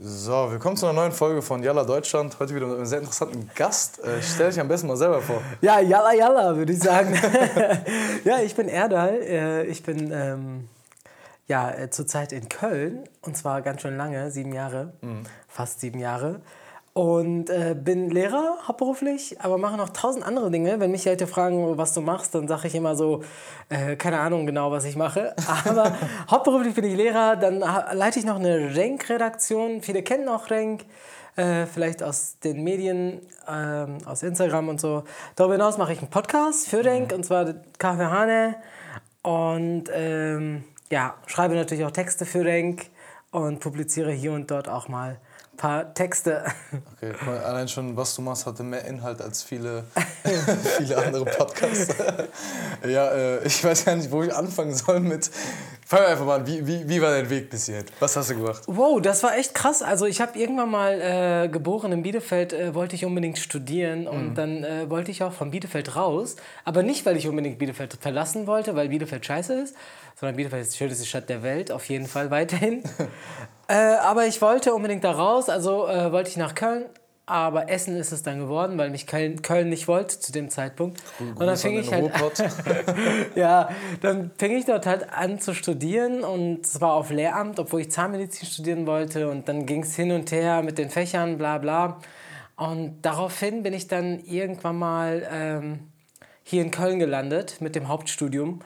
So, willkommen zu einer neuen Folge von Yalla Deutschland. Heute wieder mit einem sehr interessanten Gast. Äh, stell dich am besten mal selber vor. Ja, Yalla Yalla, würde ich sagen. ja, ich bin Erdal. Äh, ich bin ähm, ja, äh, zurzeit in Köln und zwar ganz schön lange, sieben Jahre, mhm. fast sieben Jahre. Und äh, bin Lehrer hauptberuflich, aber mache noch tausend andere Dinge. Wenn mich Leute fragen, was du machst, dann sage ich immer so, äh, keine Ahnung genau, was ich mache. Aber hauptberuflich bin ich Lehrer, dann leite ich noch eine Renk-Redaktion. Viele kennen auch Renk, äh, vielleicht aus den Medien, ähm, aus Instagram und so. Darüber hinaus mache ich einen Podcast für Renk, mhm. und zwar Kaffee Hane. Und ähm, ja, schreibe natürlich auch Texte für Renk und publiziere hier und dort auch mal paar Texte. Okay, allein schon, was du machst, hatte mehr Inhalt als viele, viele andere Podcasts. ja, äh, ich weiß gar nicht, wo ich anfangen soll mit. Fang einfach mal an, wie, wie, wie war dein Weg bis hierhin? Was hast du gemacht? Wow, das war echt krass. Also ich habe irgendwann mal äh, geboren in Bielefeld, äh, wollte ich unbedingt studieren und mhm. dann äh, wollte ich auch von Bielefeld raus. Aber nicht, weil ich unbedingt Bielefeld verlassen wollte, weil Bielefeld scheiße ist, sondern Bielefeld ist die schönste Stadt der Welt, auf jeden Fall weiterhin. Äh, aber ich wollte unbedingt da raus, also äh, wollte ich nach Köln. Aber Essen ist es dann geworden, weil mich Köln, Köln nicht wollte zu dem Zeitpunkt. Gruß und dann fing ich halt, ja, dann fing ich dort halt an zu studieren und zwar auf Lehramt, obwohl ich Zahnmedizin studieren wollte. Und dann ging es hin und her mit den Fächern, bla bla. Und daraufhin bin ich dann irgendwann mal ähm, hier in Köln gelandet mit dem Hauptstudium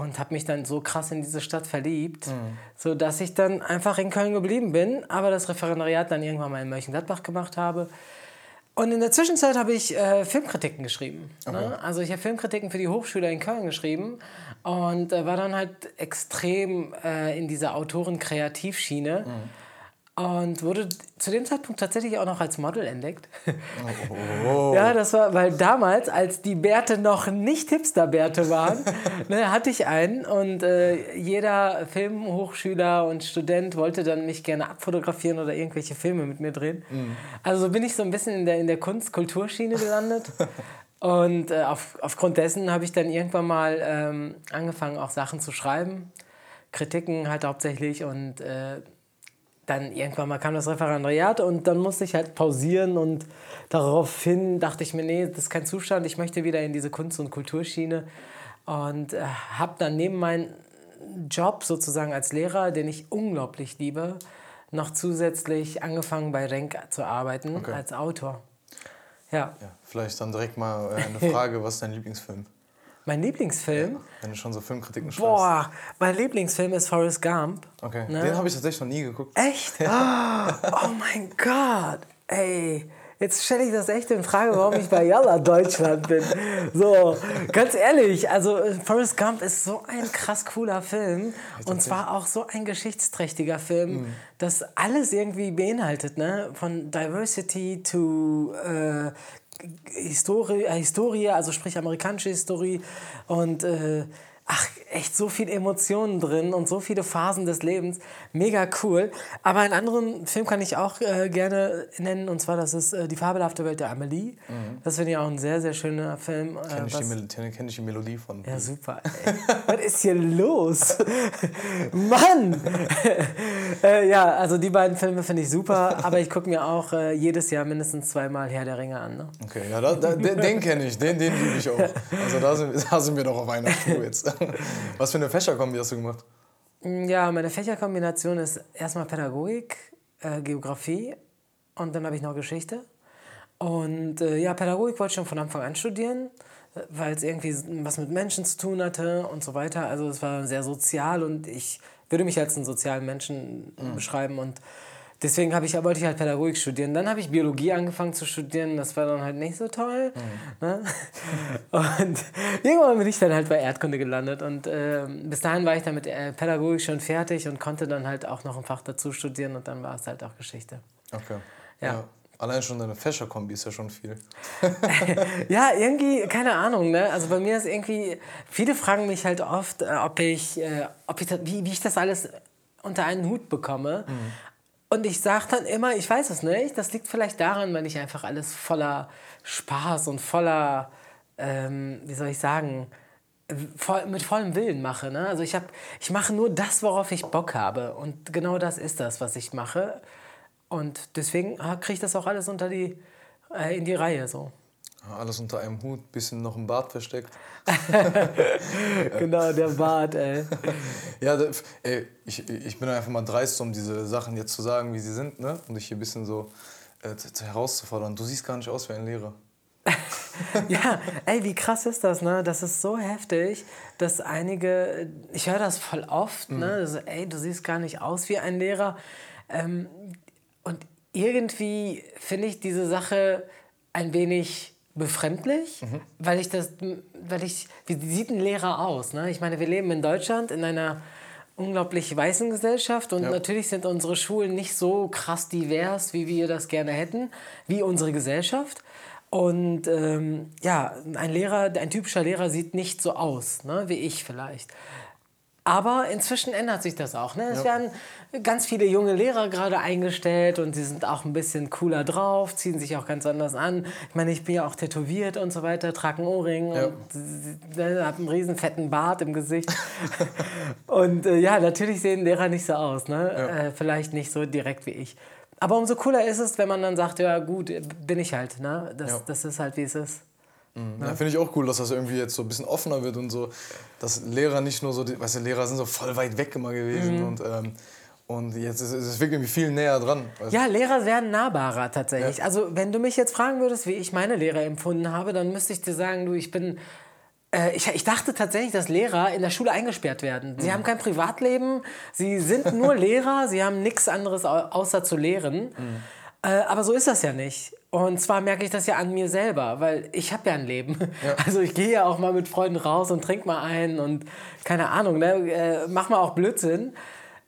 und habe mich dann so krass in diese Stadt verliebt, mhm. so dass ich dann einfach in Köln geblieben bin, aber das Referendariat dann irgendwann mal in Mönchengladbach gemacht habe. Und in der Zwischenzeit habe ich äh, Filmkritiken geschrieben. Ne? Okay. Ne? Also ich habe Filmkritiken für die Hochschule in Köln geschrieben und äh, war dann halt extrem äh, in dieser Autoren-Kreativschiene. Mhm und wurde zu dem Zeitpunkt tatsächlich auch noch als Model entdeckt. Oh. ja, das war, weil damals, als die Bärte noch nicht Hipster-Bärte waren, ne, hatte ich einen und äh, jeder Filmhochschüler und Student wollte dann mich gerne abfotografieren oder irgendwelche Filme mit mir drehen. Mhm. Also bin ich so ein bisschen in der, in der Kunst-Kulturschiene gelandet. und äh, auf, aufgrund dessen habe ich dann irgendwann mal ähm, angefangen, auch Sachen zu schreiben. Kritiken halt hauptsächlich und äh, dann irgendwann mal kam das Referendariat und dann musste ich halt pausieren und daraufhin dachte ich mir, nee, das ist kein Zustand, ich möchte wieder in diese Kunst- und Kulturschiene und äh, habe dann neben meinem Job sozusagen als Lehrer, den ich unglaublich liebe, noch zusätzlich angefangen bei Renk zu arbeiten okay. als Autor. Ja. ja. Vielleicht dann direkt mal äh, eine Frage, was ist dein Lieblingsfilm? Mein Lieblingsfilm? Ja, wenn du schon so Filmkritiken schreibst. Boah, mein Lieblingsfilm ist Forrest Gump. Okay, ne? den habe ich tatsächlich noch nie geguckt. Echt? Ja. Oh mein Gott. Ey, jetzt stelle ich das echt in Frage, warum ich bei Yalla Deutschland bin. So, ganz ehrlich, also Forrest Gump ist so ein krass cooler Film und zwar auch so ein geschichtsträchtiger Film, mhm. das alles irgendwie beinhaltet, ne? Von Diversity to äh, Historie, äh, Historie, also sprich amerikanische Historie. Und äh, ach, echt so viele Emotionen drin und so viele Phasen des Lebens. Mega cool. Aber einen anderen Film kann ich auch äh, gerne nennen, und zwar das ist äh, Die fabelhafte Welt der Amelie. Mhm. Das finde ich auch ein sehr, sehr schöner Film. Äh, Kenne ich, die kenn ich die Melodie von. Ja, super. was ist hier los? Mann! äh, ja, also die beiden Filme finde ich super, aber ich gucke mir auch äh, jedes Jahr mindestens zweimal Herr der Ringe an. Ne? Okay, ja, da, da, den, den kenne ich, den, den liebe ich auch. Also da sind, da sind wir doch auf einer Spur jetzt. Was für eine Fächerkombi hast du gemacht? Ja, meine Fächerkombination ist erstmal Pädagogik, äh, Geografie und dann habe ich noch Geschichte. Und äh, ja, Pädagogik wollte ich schon von Anfang an studieren, weil es irgendwie was mit Menschen zu tun hatte und so weiter. Also es war sehr sozial und ich würde mich als einen sozialen Menschen mhm. beschreiben und deswegen ich, wollte ich halt Pädagogik studieren. Dann habe ich Biologie angefangen zu studieren. Das war dann halt nicht so toll. Mhm. Ne? Und irgendwann bin ich dann halt bei Erdkunde gelandet. Und äh, bis dahin war ich dann mit äh, Pädagogik schon fertig und konnte dann halt auch noch ein Fach dazu studieren. Und dann war es halt auch Geschichte. Okay. ja. ja. Allein schon deine Fächerkombi ist ja schon viel. ja, irgendwie, keine Ahnung, ne? Also bei mir ist irgendwie, viele fragen mich halt oft, äh, ob ich, äh, ob ich wie, wie ich das alles unter einen Hut bekomme. Mhm. Und ich sage dann immer, ich weiß es nicht, das liegt vielleicht daran, wenn ich einfach alles voller Spaß und voller, ähm, wie soll ich sagen, voll, mit vollem Willen mache. Ne? Also ich, hab, ich mache nur das, worauf ich Bock habe. Und genau das ist das, was ich mache. Und deswegen kriege ich das auch alles unter die, äh, in die Reihe so. Alles unter einem Hut, bisschen noch im Bart versteckt. genau, der Bart, ey. ja, ey, ich, ich bin einfach mal dreist, um diese Sachen jetzt zu sagen, wie sie sind, ne? Und dich hier ein bisschen so äh, herauszufordern. Du siehst gar nicht aus wie ein Lehrer. ja, ey, wie krass ist das, ne? Das ist so heftig, dass einige, ich höre das voll oft, ne? mhm. ne? Also, ey, du siehst gar nicht aus wie ein Lehrer. Ähm, und irgendwie finde ich diese Sache ein wenig befremdlich, mhm. weil ich das, weil ich, wie sieht ein Lehrer aus? Ne? Ich meine, wir leben in Deutschland in einer unglaublich weißen Gesellschaft und ja. natürlich sind unsere Schulen nicht so krass divers, wie wir das gerne hätten, wie unsere Gesellschaft. Und ähm, ja, ein Lehrer, ein typischer Lehrer sieht nicht so aus, ne, wie ich vielleicht. Aber inzwischen ändert sich das auch. Ne? Es ja. werden ganz viele junge Lehrer gerade eingestellt und sie sind auch ein bisschen cooler drauf, ziehen sich auch ganz anders an. Ich meine, ich bin ja auch tätowiert und so weiter, trage einen Ohrring ja. und ne, habe einen riesen fetten Bart im Gesicht. und äh, ja, natürlich sehen Lehrer nicht so aus. Ne? Ja. Äh, vielleicht nicht so direkt wie ich. Aber umso cooler ist es, wenn man dann sagt, ja gut, bin ich halt. Ne? Das, das ist halt, wie es ist. Mhm. Ja, finde ich auch cool, dass das irgendwie jetzt so ein bisschen offener wird und so, dass Lehrer nicht nur so, die, weißt du, Lehrer sind so voll weit weg immer gewesen mhm. und, ähm, und jetzt ist es wirklich irgendwie viel näher dran. Ja, Lehrer werden nahbarer tatsächlich. Ja. Also wenn du mich jetzt fragen würdest, wie ich meine Lehrer empfunden habe, dann müsste ich dir sagen, du, ich bin äh, ich, ich, dachte tatsächlich, dass Lehrer in der Schule eingesperrt werden. Sie mhm. haben kein Privatleben, sie sind nur Lehrer, sie haben nichts anderes außer zu lehren. Mhm. Äh, aber so ist das ja nicht. Und zwar merke ich das ja an mir selber, weil ich habe ja ein Leben. Ja. Also ich gehe ja auch mal mit Freunden raus und trinke mal ein und keine Ahnung, ne, äh, mach mal auch Blödsinn.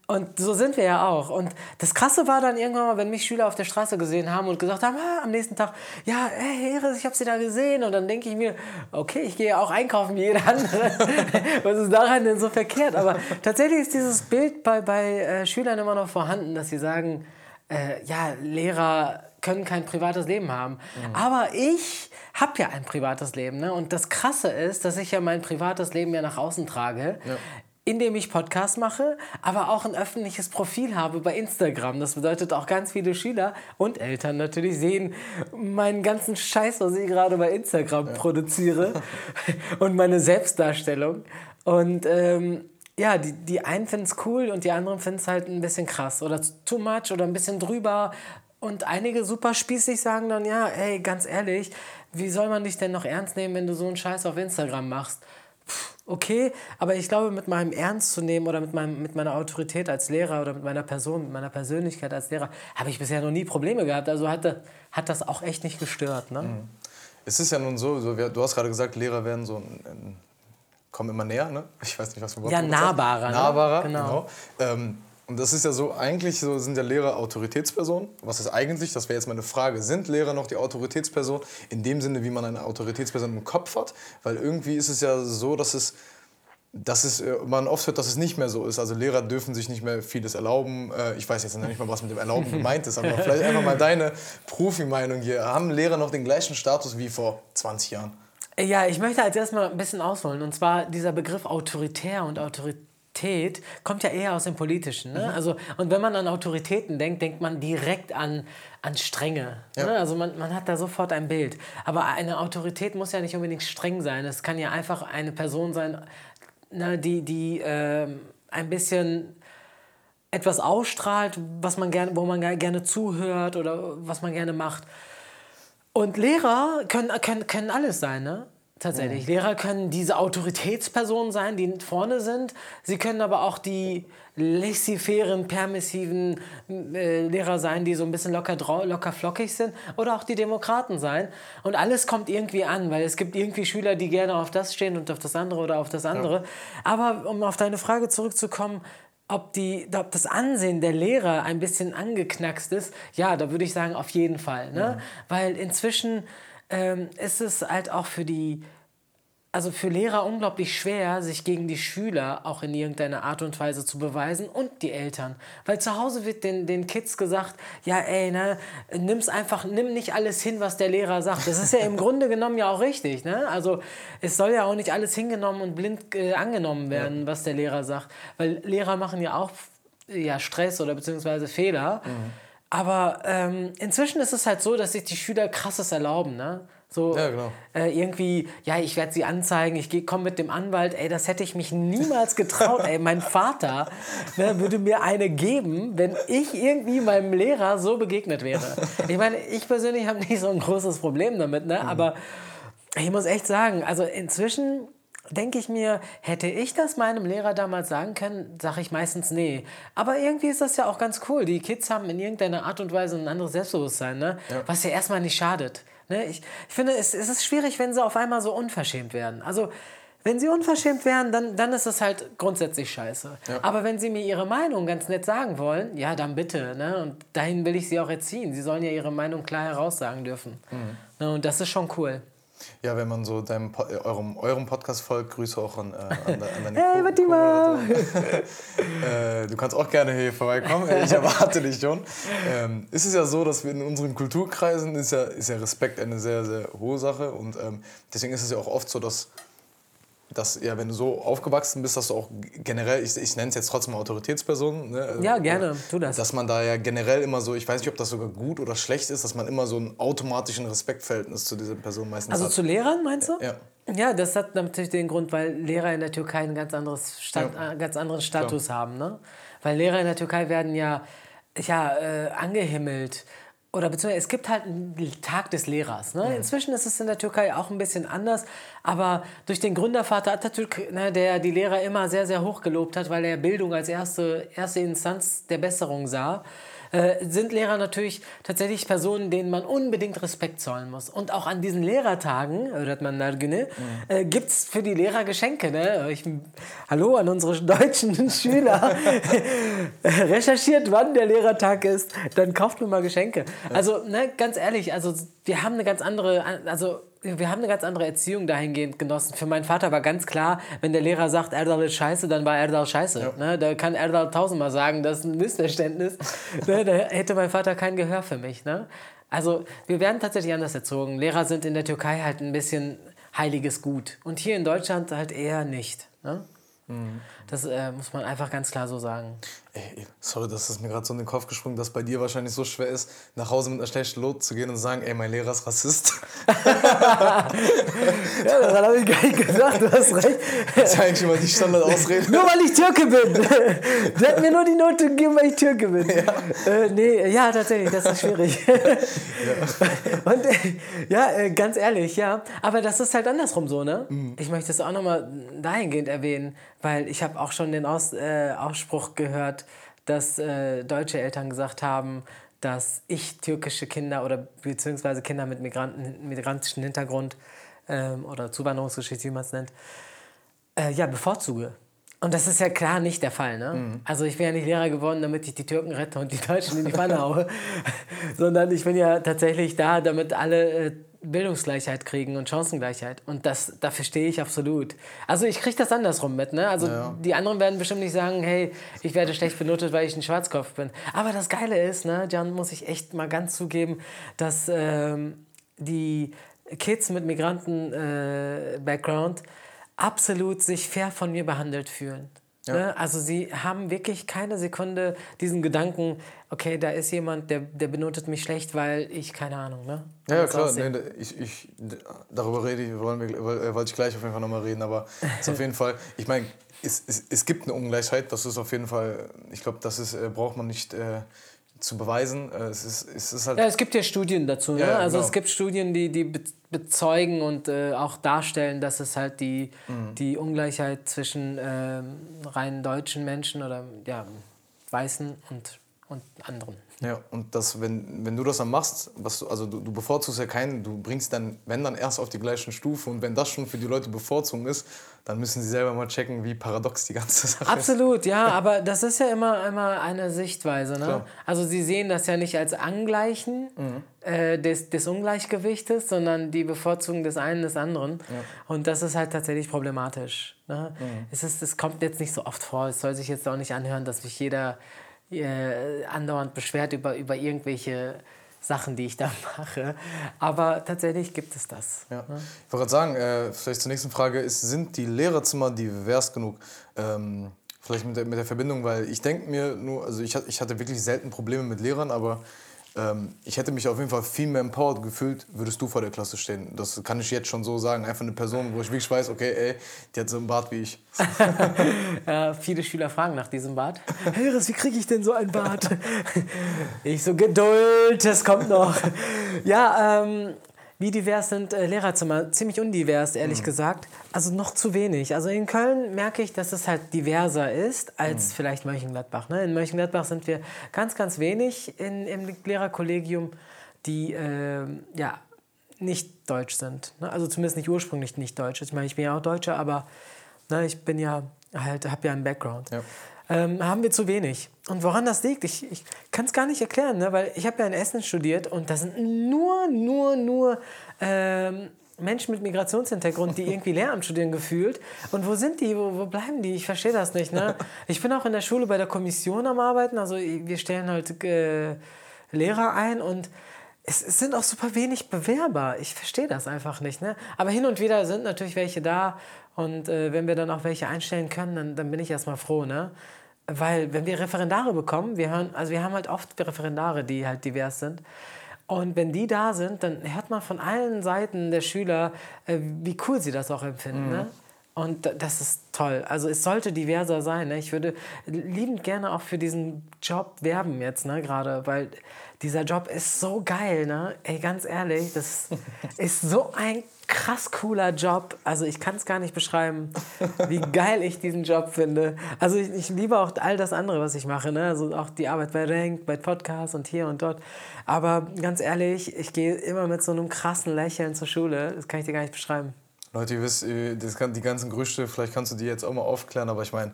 Und so sind wir ja auch. Und das Krasse war dann irgendwann mal, wenn mich Schüler auf der Straße gesehen haben und gesagt haben, ah, am nächsten Tag, ja, hey, Heres, ich habe sie da gesehen. Und dann denke ich mir, okay, ich gehe ja auch einkaufen wie jeder andere. Was ist daran denn so verkehrt? Aber tatsächlich ist dieses Bild bei, bei äh, Schülern immer noch vorhanden, dass sie sagen, äh, ja, Lehrer können kein privates Leben haben. Mhm. Aber ich habe ja ein privates Leben. Ne? Und das Krasse ist, dass ich ja mein privates Leben ja nach außen trage. Ja. Indem ich Podcast mache, aber auch ein öffentliches Profil habe bei Instagram. Das bedeutet auch ganz viele Schüler und Eltern natürlich sehen meinen ganzen Scheiß, was ich gerade bei Instagram ja. produziere und meine Selbstdarstellung. Und ähm, ja, die, die einen finden es cool und die anderen finden es halt ein bisschen krass oder too much oder ein bisschen drüber. Und einige super spießig sagen dann, ja, ey, ganz ehrlich, wie soll man dich denn noch ernst nehmen, wenn du so einen Scheiß auf Instagram machst? Okay, aber ich glaube, mit meinem Ernst zu nehmen oder mit, meinem, mit meiner Autorität als Lehrer oder mit meiner Person, mit meiner Persönlichkeit als Lehrer, habe ich bisher noch nie Probleme gehabt. Also hat, hat das auch echt nicht gestört. Ne? Mhm. Es ist ja nun so, so du hast gerade gesagt, Lehrer werden so ein kommen immer näher, ne? Ich weiß nicht, was wir Ja, nahbarer. Ne? Nahbarer, genau. genau. Ähm, und das ist ja so, eigentlich so sind ja Lehrer Autoritätspersonen. Was ist eigentlich, das wäre jetzt meine Frage, sind Lehrer noch die Autoritätsperson in dem Sinne, wie man eine Autoritätsperson im Kopf hat? Weil irgendwie ist es ja so, dass es dass es, äh, man oft hört, dass es nicht mehr so ist. Also Lehrer dürfen sich nicht mehr vieles erlauben. Äh, ich weiß jetzt nicht mal, was mit dem Erlauben gemeint ist, aber vielleicht einfach mal deine Profi-Meinung hier. Haben Lehrer noch den gleichen Status wie vor 20 Jahren? Ja, ich möchte als erstmal ein bisschen ausholen. Und zwar dieser Begriff autoritär und Autorität kommt ja eher aus dem Politischen. Ne? Mhm. Also, und wenn man an Autoritäten denkt, denkt man direkt an, an Strenge. Ja. Ne? Also man, man hat da sofort ein Bild. Aber eine Autorität muss ja nicht unbedingt streng sein. Es kann ja einfach eine Person sein, ne, die, die äh, ein bisschen etwas ausstrahlt, was man gerne, wo man gerne zuhört oder was man gerne macht. Und Lehrer können, können, können alles sein, ne? Tatsächlich. Mhm. Lehrer können diese Autoritätspersonen sein, die vorne sind. Sie können aber auch die laissez-fairen, permissiven äh, Lehrer sein, die so ein bisschen locker, locker flockig sind. Oder auch die Demokraten sein. Und alles kommt irgendwie an, weil es gibt irgendwie Schüler, die gerne auf das stehen und auf das andere oder auf das andere. Ja. Aber um auf deine Frage zurückzukommen, ob, die, ob das Ansehen der Lehrer ein bisschen angeknackst ist, ja, da würde ich sagen, auf jeden Fall. Ne? Mhm. Weil inzwischen ähm, ist es halt auch für die also für Lehrer unglaublich schwer, sich gegen die Schüler auch in irgendeiner Art und Weise zu beweisen und die Eltern. Weil zu Hause wird den, den Kids gesagt, ja ey, ne, nimm's einfach, nimm nicht alles hin, was der Lehrer sagt. Das ist ja im Grunde genommen ja auch richtig. Ne? Also es soll ja auch nicht alles hingenommen und blind äh, angenommen werden, ja. was der Lehrer sagt. Weil Lehrer machen ja auch ja, Stress oder beziehungsweise Fehler. Mhm. Aber ähm, inzwischen ist es halt so, dass sich die Schüler krasses erlauben, ne? So Ja, genau. äh, irgendwie, ja, ich werde sie anzeigen, ich komme mit dem Anwalt, ey, das hätte ich mich niemals getraut, ey, mein Vater ne, würde mir eine geben, wenn ich irgendwie meinem Lehrer so begegnet wäre. Ich meine, ich persönlich habe nicht so ein großes Problem damit, ne, aber ich muss echt sagen, also inzwischen denke ich mir, hätte ich das meinem Lehrer damals sagen können, sage ich meistens nee. Aber irgendwie ist das ja auch ganz cool. Die Kids haben in irgendeiner Art und Weise ein anderes Selbstbewusstsein, ne? was ja erstmal nicht schadet. Ne? Ich, ich finde, es, es ist schwierig, wenn sie auf einmal so unverschämt werden. Also, wenn sie unverschämt wären, dann, dann ist es halt grundsätzlich scheiße. Aber wenn sie mir ihre Meinung ganz nett sagen wollen, ja, dann bitte. Ne? Und dahin will ich sie auch erziehen. Sie sollen ja ihre Meinung klar heraussagen dürfen. Ne? Und das ist schon cool. Ja, wenn man so deinem, äh, eurem, eurem Podcast folgt, Grüße auch an, äh, an, an deine Hey, Fatima! äh, Du kannst auch gerne hier vorbeikommen, ich erwarte dich schon. Ähm, ist es ja so, dass wir in unseren Kulturkreisen ist ja, ist ja Respekt eine sehr, sehr hohe Sache und ähm, deswegen ist es ja auch oft so, dass dass ja, wenn du so aufgewachsen bist, dass du auch generell, ich, ich nenne es jetzt trotzdem Autoritätspersonen, ne? Ja, gerne, tu das. Dass man da ja generell immer so, ich weiß nicht, ob das sogar gut oder schlecht ist, dass man immer so ein automatischen Respektverhältnis zu dieser Person meistens Also hat. zu Lehrern, meinst du? Ja. Ja, das hat natürlich den Grund, weil Lehrer in der Türkei einen ganz, anderes Stat Ja. äh, ganz anderen Status haben. Ne? Weil Lehrer in der Türkei werden ja, ja äh, angehimmelt. Oder beziehungsweise es gibt halt einen Tag des Lehrers. Ne? Inzwischen ist es in der Türkei auch ein bisschen anders. Aber durch den Gründervater Atatürk, ne, der die Lehrer immer sehr, sehr hoch gelobt hat, weil er Bildung als erste, erste Instanz der Besserung sah, äh, sind Lehrer natürlich tatsächlich Personen, denen man unbedingt Respekt zollen muss. Und auch an diesen Lehrertagen, Öğretmen Nargüne, äh, gibt es für die Lehrer Geschenke. Ne? Ich, hallo an unsere deutschen Schüler. Recherchiert, wann der Lehrertag ist, dann kauft mir mal Geschenke. Also, ne, ganz ehrlich, also wir haben eine ganz andere, also wir haben eine ganz andere Erziehung dahingehend genossen. Für meinen Vater war ganz klar, wenn der Lehrer sagt, Erdal ist scheiße, dann war Erdal scheiße. Ne? Da kann Erdal tausendmal sagen, das ist ein Missverständnis. ne? Da hätte mein Vater kein Gehör für mich. Ne? Also wir werden tatsächlich anders erzogen. Lehrer sind in der Türkei halt ein bisschen heiliges Gut. Und hier in Deutschland halt eher nicht. Ne? Das äh, muss man einfach ganz klar so sagen. Ey, sorry, dass es mir gerade so in den Kopf gesprungen, dass bei dir wahrscheinlich so schwer ist, nach Hause mit einer schlechten Not zu gehen und zu sagen, ey, mein Lehrer ist Rassist. Ja, daran habe ich gar nicht gedacht, du hast recht. Das ist eigentlich immer die Standardausrede. Nur weil ich Türke bin. Der hat mir nur die Note gegeben, weil ich Türke bin. Ja, äh, nee, ja tatsächlich, das ist schwierig. Und äh, ja, äh, ganz ehrlich, ja. Aber das ist halt andersrum so, ne? Ich möchte es auch nochmal dahingehend erwähnen, weil ich habe auch schon den Aus, äh, Ausspruch gehört, dass äh, deutsche Eltern gesagt haben, dass ich türkische Kinder oder beziehungsweise Kinder mit Migranten, migrantischen Hintergrund ähm, oder Zuwanderungsgeschichte, wie man es nennt, äh, ja, bevorzuge. Und das ist ja klar nicht der Fall. Ne? Also ich bin ja nicht Lehrer geworden, damit ich die Türken rette und die Deutschen in die Pfanne haue, sondern ich bin ja tatsächlich da, damit alle äh, Bildungsgleichheit kriegen und Chancengleichheit. Und das, dafür stehe ich absolut. Also ich kriege das andersrum mit. Ne? Also Ja. die anderen werden bestimmt nicht sagen, hey, ich werde schlecht benotet, weil ich ein Schwarzkopf bin. Aber das Geile ist, ne, Jan, muss ich echt mal ganz zugeben, dass ähm, die Kids mit Migranten-Background absolut sich fair von mir behandelt fühlen. Ne? Also sie haben wirklich keine Sekunde diesen Gedanken, okay, da ist jemand, der, der benotet mich schlecht, weil ich, keine Ahnung, ne? Ja, ja klar, nee, ich, ich, darüber rede ich, wollen wir, äh, wollte ich gleich auf jeden Fall nochmal reden, aber es ist auf jeden Fall, ich meine, es, es, es gibt eine Ungleichheit, das ist auf jeden Fall, ich glaube, das ist, äh, braucht man nicht äh, zu beweisen. Äh, es, ist, es ist halt, Ja, es gibt ja Studien dazu. Ne? Ja, also genau. es gibt Studien, die, die be- bezeugen und äh, auch darstellen, dass es halt die, Mhm. die Ungleichheit zwischen ähm, rein deutschen Menschen oder ja, Weißen und, und anderen. Ja, und das, wenn, wenn du das dann machst, was du, also du, du bevorzugst ja keinen, du bringst dann, wenn dann erst auf die gleichen Stufe und wenn das schon für die Leute Bevorzugung ist, dann müssen sie selber mal checken, wie paradox die ganze Sache ist. Absolut, ja, aber das ist ja immer, immer eine Sichtweise. Ne? Klar. Also sie sehen das ja nicht als Angleichen äh, des, des Ungleichgewichtes, sondern die Bevorzugung des einen des anderen. Und das ist halt tatsächlich problematisch. Ne? Es, ist, es kommt jetzt nicht so oft vor. Es soll sich jetzt auch nicht anhören, dass sich jeder äh, andauernd beschwert über, über irgendwelche Sachen, die ich da mache. Aber tatsächlich gibt es das. Ja. Ich wollte gerade sagen, äh, vielleicht zur nächsten Frage, ist, sind die Lehrerzimmer divers genug? Ähm, vielleicht mit der, mit der Verbindung, weil ich denke mir nur, also ich, ich hatte wirklich selten Probleme mit Lehrern, aber ich hätte mich auf jeden Fall viel mehr empowered gefühlt, würdest du vor der Klasse stehen. Das kann ich jetzt schon so sagen. Einfach eine Person, wo ich wirklich weiß, okay, ey, die hat so einen Bart wie ich. ja, viele Schüler fragen nach diesem Bart. Heres, wie kriege ich denn so einen Bart? ich so, Geduld, das kommt noch. Ja, ähm, wie divers sind äh, Lehrerzimmer? Ziemlich undivers, ehrlich mhm. gesagt. Also noch zu wenig. Also in Köln merke ich, dass es halt diverser ist als mhm. vielleicht Mönchengladbach. Ne? In Mönchengladbach sind wir ganz, ganz wenig in, im Lehrerkollegium, die äh, ja, nicht deutsch sind. Ne? Also zumindest nicht ursprünglich nicht deutsch. Ich meine, ich bin ja auch Deutscher, aber ne, ich bin ja halt, habe ja einen Background. Ja ähm, haben wir zu wenig. Und woran das liegt, ich, ich kann es gar nicht erklären, ne? weil ich habe ja in Essen studiert und da sind nur, nur, nur ähm, Menschen mit Migrationshintergrund, die irgendwie Lehramt studieren gefühlt. Und wo sind die? Wo, wo bleiben die? Ich verstehe das nicht. Ne? Ich bin auch in der Schule bei der Kommission am Arbeiten. Also wir stellen halt äh, Lehrer ein und es, es, sind auch super wenig Bewerber. Ich verstehe das einfach nicht. Ne? Aber hin und wieder sind natürlich welche da. Und äh, wenn wir dann auch welche einstellen können, dann, dann bin ich erstmal froh. Ne? Weil wenn wir Referendare bekommen, wir hören, also wir haben halt oft Referendare, die halt divers sind. Und wenn die da sind, dann hört man von allen Seiten der Schüler, äh, wie cool sie das auch empfinden. Mhm. Ne? Und das ist toll. Also es sollte diverser sein. Ne? Ich würde liebend gerne auch für diesen Job werben jetzt, ne, gerade, weil dieser Job ist so geil, ne? Ey, ganz ehrlich, das ist so ein krass cooler Job. Also ich kann es gar nicht beschreiben, wie geil ich diesen Job finde. Also ich, ich, liebe auch all das andere, was ich mache. Ne? Also auch die Arbeit bei Rank, bei Podcasts und hier und dort. Aber ganz ehrlich, ich gehe immer mit so einem krassen Lächeln zur Schule. Das kann ich dir gar nicht beschreiben. Leute, ihr wisst, die ganzen Gerüchte, vielleicht kannst du die jetzt auch mal aufklären, aber ich meine,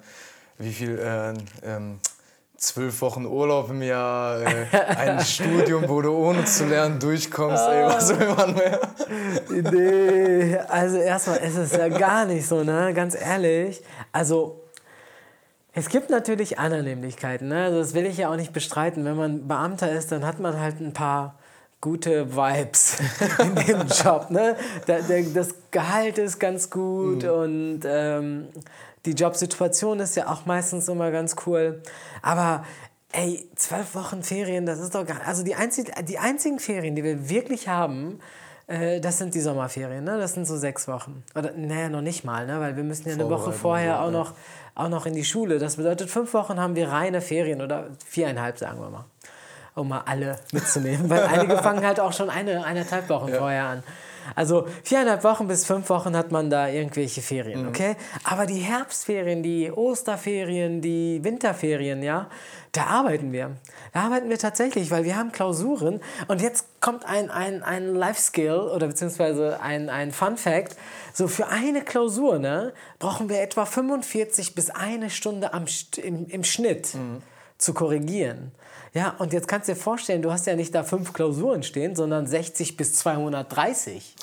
wie viel äh, ähm, zwölf Wochen Urlaub im Jahr, äh, ein Studium, wo du ohne zu lernen durchkommst, ey, was will man mehr? Nee, also erstmal ist es ja gar nicht so, ne? Ganz ehrlich. Also, es gibt natürlich Annehmlichkeiten, ne? Also das will ich ja auch nicht bestreiten. Wenn man Beamter ist, dann hat man halt ein paar gute Vibes in dem Job. Ne? das Gehalt ist ganz gut mhm. und ähm, die Jobsituation ist ja auch meistens immer ganz cool. Aber ey, zwölf Wochen Ferien, das ist doch gar Also die, einzig, die einzigen Ferien, die wir wirklich haben, äh, das sind die Sommerferien, ne? Das sind so sechs Wochen. Oder naja, noch nicht mal, ne? Weil wir müssen ja eine Woche vorher auch noch, auch noch in die Schule. Das bedeutet, fünf Wochen haben wir reine Ferien oder viereinhalb, sagen wir mal. Um mal alle mitzunehmen. Weil einige fangen halt auch schon eine, eineinhalb Wochen ja. vorher an. Also viereinhalb Wochen bis fünf Wochen hat man da irgendwelche Ferien, mhm. okay? Aber die Herbstferien, die Osterferien, die Winterferien, ja, da arbeiten wir. Da arbeiten wir tatsächlich, weil wir haben Klausuren und jetzt kommt ein, ein, ein Life-Skill oder beziehungsweise ein, ein Fun-Fact. So für eine Klausur ne, brauchen wir etwa 45 bis eine Stunde am, im, im Schnitt mhm. zu korrigieren. Ja, und jetzt kannst du dir vorstellen, du hast ja nicht da fünf Klausuren stehen, sondern 60 bis 230.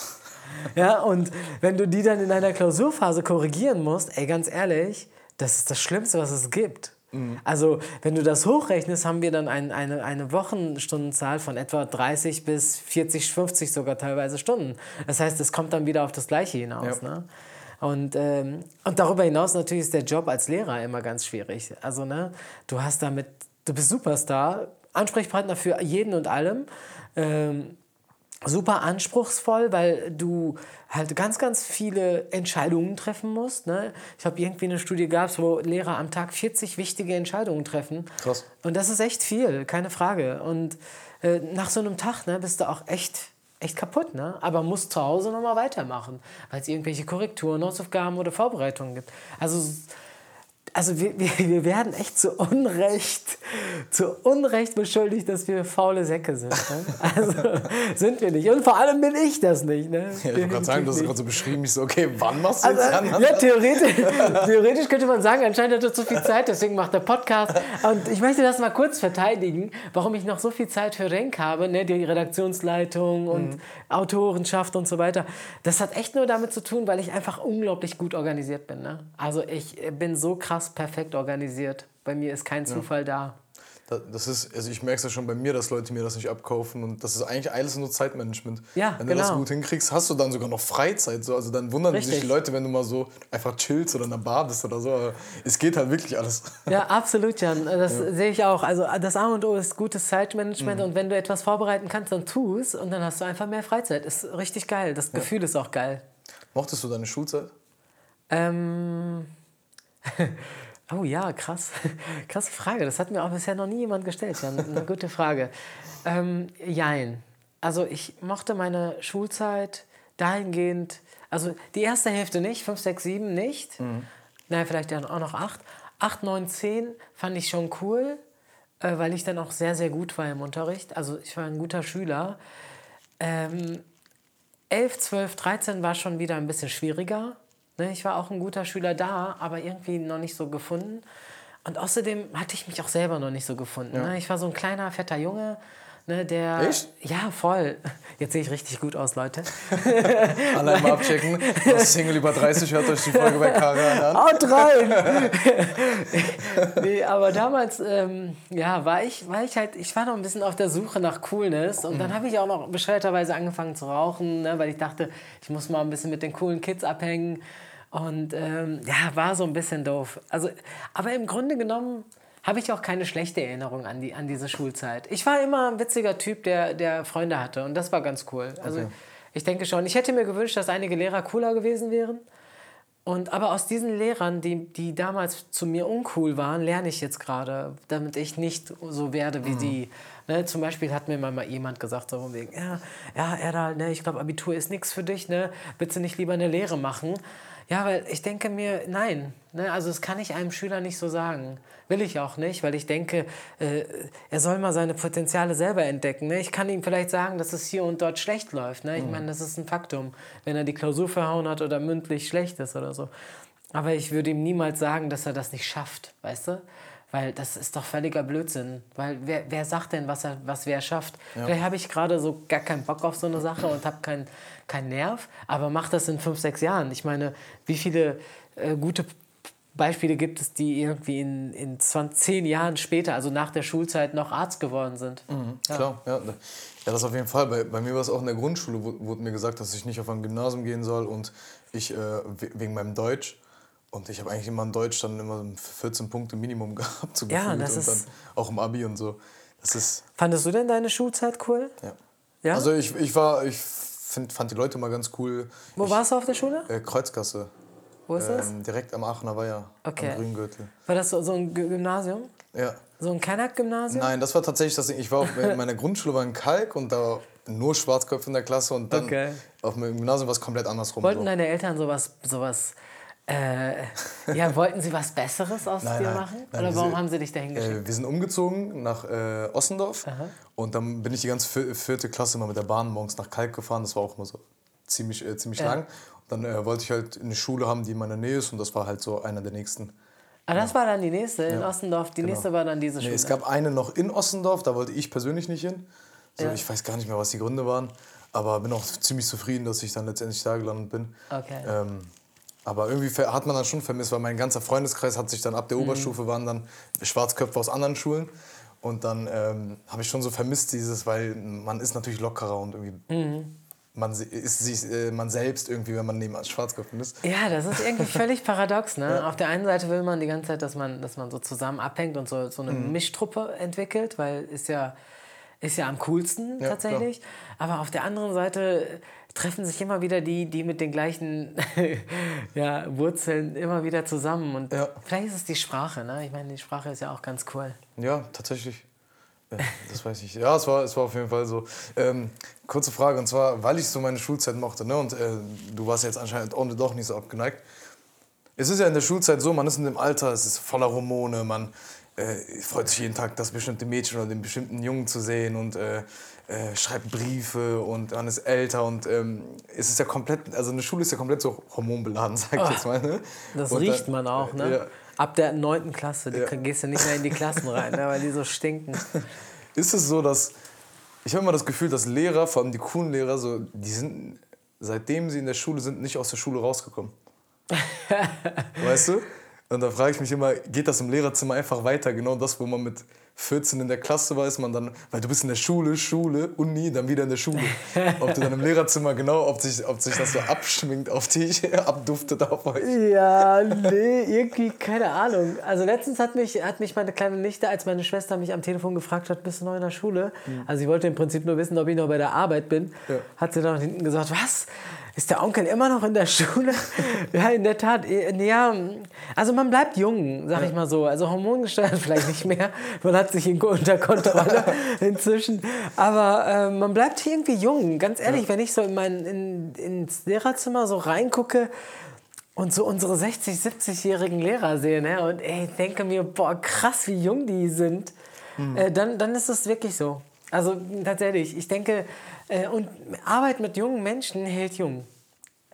Ja, und wenn du die dann in einer Klausurphase korrigieren musst, ey, ganz ehrlich, das ist das Schlimmste, was es gibt. Mhm. Also, wenn du das hochrechnest, haben wir dann ein, eine, eine Wochenstundenzahl von etwa 30 bis 40, 50 sogar teilweise Stunden. Das heißt, es kommt dann wieder auf das Gleiche hinaus. Ja. Ne? Und, ähm, und darüber hinaus natürlich ist der Job als Lehrer immer ganz schwierig. Also, ne, du hast damit du bist Superstar, Ansprechpartner für jeden und allem. Ähm, super anspruchsvoll, weil du halt ganz, ganz viele Entscheidungen treffen musst. Ne? Ich habe irgendwie eine Studie gehabt, wo Lehrer am Tag 40 wichtige Entscheidungen treffen. Krass. Und das ist echt viel, keine Frage. Und äh, nach so einem Tag ne, bist du auch echt, echt kaputt, ne? aber musst zu Hause nochmal weitermachen, weil es irgendwelche Korrekturen, Hausaufgaben oder Vorbereitungen gibt. Also also wir, wir, wir werden echt zu Unrecht, zu Unrecht beschuldigt, dass wir faule Säcke sind. Ne? Also sind wir nicht. Und vor allem bin ich das nicht. Ne? Ja, ich wollte gerade sagen, du hast gerade so beschrieben, ich so, okay, wann machst du also, jetzt an? Ja, theoretisch, theoretisch könnte man sagen, anscheinend hat er zu viel Zeit, deswegen macht er Podcast. Und ich möchte das mal kurz verteidigen, warum ich noch so viel Zeit für Renk habe, ne? die Redaktionsleitung und mhm. Autorenschaft und so weiter. Das hat echt nur damit zu tun, weil ich einfach unglaublich gut organisiert bin. Ne? Also ich bin so krass perfekt organisiert. Bei mir ist kein Zufall ja. da. Das ist, also ich merke es ja schon bei mir, dass Leute mir das nicht abkaufen und das ist eigentlich alles nur Zeitmanagement. Ja, wenn du genau. das gut hinkriegst, hast du dann sogar noch Freizeit. So. Also dann wundern Richtig. sich die Leute, wenn du mal so einfach chillst oder in der Bar bist oder so. Aber es geht halt wirklich alles. Ja, absolut, Jan. Das sehe ich auch. Also das A und O ist gutes Zeitmanagement Mhm. und wenn du etwas vorbereiten kannst, dann tu es und dann hast du einfach mehr Freizeit. Ist richtig geil. Das Gefühl ist auch geil. Mochtest du deine Schulzeit? Ähm. Oh ja, krass. Krasse Frage. Das hat mir auch bisher noch nie jemand gestellt. Jan. Eine gute Frage. Ähm, jein. Also ich mochte meine Schulzeit dahingehend, also die erste Hälfte nicht, 5, 6, 7 nicht. Nein, vielleicht dann auch noch 8. 8, 9, 10 fand ich schon cool, äh, weil ich dann auch sehr, sehr gut war im Unterricht. Also ich war ein guter Schüler. Ähm, 11, 12, 13 war schon wieder ein bisschen schwieriger. Ne, Ich war auch ein guter Schüler da, aber irgendwie noch nicht so gefunden. Und außerdem hatte ich mich auch selber noch nicht so gefunden. Ne? Ich war so ein kleiner, fetter Junge, ne, der... Echt? Ja, voll. Jetzt sehe ich richtig gut aus, Leute. Alle mal abchecken. Was Single über 30 hört euch die Folge bei Karan an. Haut rein! nee, aber damals, ähm, ja, war ich, war ich halt, ich war noch ein bisschen auf der Suche nach Coolness und dann habe ich auch noch bescheuerterweise angefangen zu rauchen, ne, weil ich dachte, ich muss mal ein bisschen mit den coolen Kids abhängen und ähm, ja, war so ein bisschen doof. Also, aber im Grunde genommen habe ich auch keine schlechte Erinnerung an, die, an diese Schulzeit. Ich war immer ein witziger Typ, der, der Freunde hatte und das war ganz cool. Also Okay. ich denke schon, ich hätte mir gewünscht, dass einige Lehrer cooler gewesen wären. Und aber aus diesen Lehrern, die, die damals zu mir uncool waren, lerne ich jetzt gerade, damit ich nicht so werde wie die. Ne, zum Beispiel hat mir mal jemand gesagt, so von wegen, ja, ja, Erdal, ne, ich glaube, Abitur ist nichts für dich, ne? Willst du nicht lieber eine Lehre machen? Ja, weil ich denke mir, nein, ne, also das kann ich einem Schüler nicht so sagen. Will ich auch nicht, weil ich denke, äh, er soll mal seine Potenziale selber entdecken. Ne? Ich kann ihm vielleicht sagen, dass es hier und dort schlecht läuft. Ne? Ich meine, das ist ein Faktum, wenn er die Klausur verhauen hat oder mündlich schlecht ist oder so. Aber ich würde ihm niemals sagen, dass er das nicht schafft, weißt du? Weil das ist doch völliger Blödsinn. Weil wer, wer sagt denn, was, er, was wer schafft? Vielleicht habe ich gerade so gar keinen Bock auf so eine Sache und habe keinen keinen Nerv, aber mach das in fünf, sechs Jahren. Ich meine, wie viele äh, gute Beispiele gibt es, die irgendwie in, in 20, 10 Jahren später, also nach der Schulzeit, noch Arzt geworden sind? Ja. Klar, ja. Ja, das auf jeden Fall. Bei, bei mir war es auch in der Grundschule, wo- wurde mir gesagt, dass ich nicht auf ein Gymnasium gehen soll und ich äh, we- wegen meinem Deutsch. Und ich habe eigentlich immer in Deutsch dann immer 14 Punkte Minimum gehabt. So Ja, gefühlt. das und ist- dann auch im Abi und so. Das ist, Fandest du denn deine Schulzeit cool? ja. Ja? Also ich, ich war, ich find, fand die Leute mal ganz cool. Wo warst du auf der Schule? Äh, Kreuzgasse. Wo ist das? Ähm, direkt am Aachener Weiher. Okay. Am Grüngürtel. War das so, so ein Gymnasium? Ja. So ein Kanak-Gymnasium? Nein, das war tatsächlich das Ding. Ich war auf meiner Grundschule war in Kalk und da nur Schwarzköpfe in der Klasse und dann Okay. auf meinem Gymnasium war es komplett andersrum. Wollten so. deine Eltern sowas, sowas äh, ja, wollten sie was Besseres aus Nein, dir nein, machen? nein, Oder warum sind- haben sie dich dahin geschickt? Äh, wir sind umgezogen nach äh, Ossendorf und dann bin ich die ganze vier- vierte Klasse immer mit der Bahn morgens nach Kalk gefahren. Das war auch immer so ziemlich, äh, ziemlich Ja. lang. Und dann äh, wollte ich halt eine Schule haben, die in meiner Nähe ist und das war halt so einer der nächsten. ah, das war dann die nächste in Ossendorf. Die nächste war dann diese Nee, Schule. es gab eine noch in Ossendorf, da wollte ich persönlich nicht hin. So, Ja. Ich weiß gar nicht mehr, was die Gründe waren, aber bin auch ziemlich zufrieden, dass ich dann letztendlich da gelandet bin. Okay. Ähm, aber irgendwie hat man dann schon vermisst, weil mein ganzer Freundeskreis hat sich dann ab der Mhm. Oberstufe waren dann Schwarzköpfe aus anderen Schulen. Und dann ähm, habe ich schon so vermisst dieses, weil man ist natürlich lockerer und irgendwie Mhm. man ist sich äh, man selbst irgendwie, wenn man neben Schwarzköpfen ist. Ja, das ist irgendwie völlig paradox. Ne? Auf der einen Seite will man die ganze Zeit, dass man, dass man so zusammen abhängt und so, so eine Mhm. Mischtruppe entwickelt, weil ist ja, ist ja am coolsten Ja, tatsächlich. Aber auf der anderen Seite treffen sich immer wieder die, die mit den gleichen ja, Wurzeln immer wieder zusammen. Und Ja. vielleicht ist es die Sprache. Ne? Ich meine, die Sprache ist ja auch ganz cool. Ja, tatsächlich. Das weiß ich. Ja, es war, es war auf jeden Fall so. Ähm, kurze Frage, und zwar, weil ich so meine Schulzeit mochte, ne? und äh, du warst jetzt anscheinend auch doch nicht so abgeneigt. Es ist ja in der Schulzeit so, man ist in dem Alter, es ist voller Hormone, man äh, freut sich jeden Tag, das bestimmte Mädchen oder den bestimmten Jungen zu sehen und äh, äh, schreibt Briefe und man ist älter und ähm, es ist ja komplett, also eine Schule ist ja komplett so hormonbeladen, sag ich jetzt mal. Ne? Das Und riecht dann- man auch, ne? Ja. Ab der neunten Klasse, du Ja. gehst ja nicht mehr in die Klassen rein, ne? weil die so stinken. Ist es so, dass ich habe immer das Gefühl, dass Lehrer, vor allem die coolen Lehrer, so, die sind, seitdem sie in der Schule sind, nicht aus der Schule rausgekommen. weißt du? Und da frage ich mich immer, geht das im Lehrerzimmer einfach weiter? Genau das, wo man mit 14 in der Klasse war, ist man dann, weil du bist in der Schule, Schule, Uni, dann wieder in der Schule. ob du dann im Lehrerzimmer genau, ob sich, ob sich das so abschminkt auf dich, abduftet auf euch. Ja, nee, irgendwie, keine Ahnung. Also letztens hat mich, hat mich meine kleine Nichte, als meine Schwester mich am Telefon gefragt hat, bist du noch in der Schule? Mhm. Also sie wollte im Prinzip nur wissen, ob ich noch bei der Arbeit bin. Ja. Hat sie dann hinten gesagt, was? Ist der Onkel immer noch in der Schule? ja, in der Tat. Äh, ja, also man bleibt jung, sag ich mal so. Also hormongesteuert vielleicht nicht mehr. Man hat sich unter Kontrolle inzwischen. Aber äh, man bleibt irgendwie jung. Ganz ehrlich, ja. wenn ich so in mein, in, ins Lehrerzimmer so reingucke, und so unsere 60, 70-jährigen Lehrer sehe ne? und ey, denke mir, boah, krass, wie jung die sind, mhm. äh, dann, dann ist es wirklich so. Also tatsächlich, ich denke, und Arbeit mit jungen Menschen hält jung.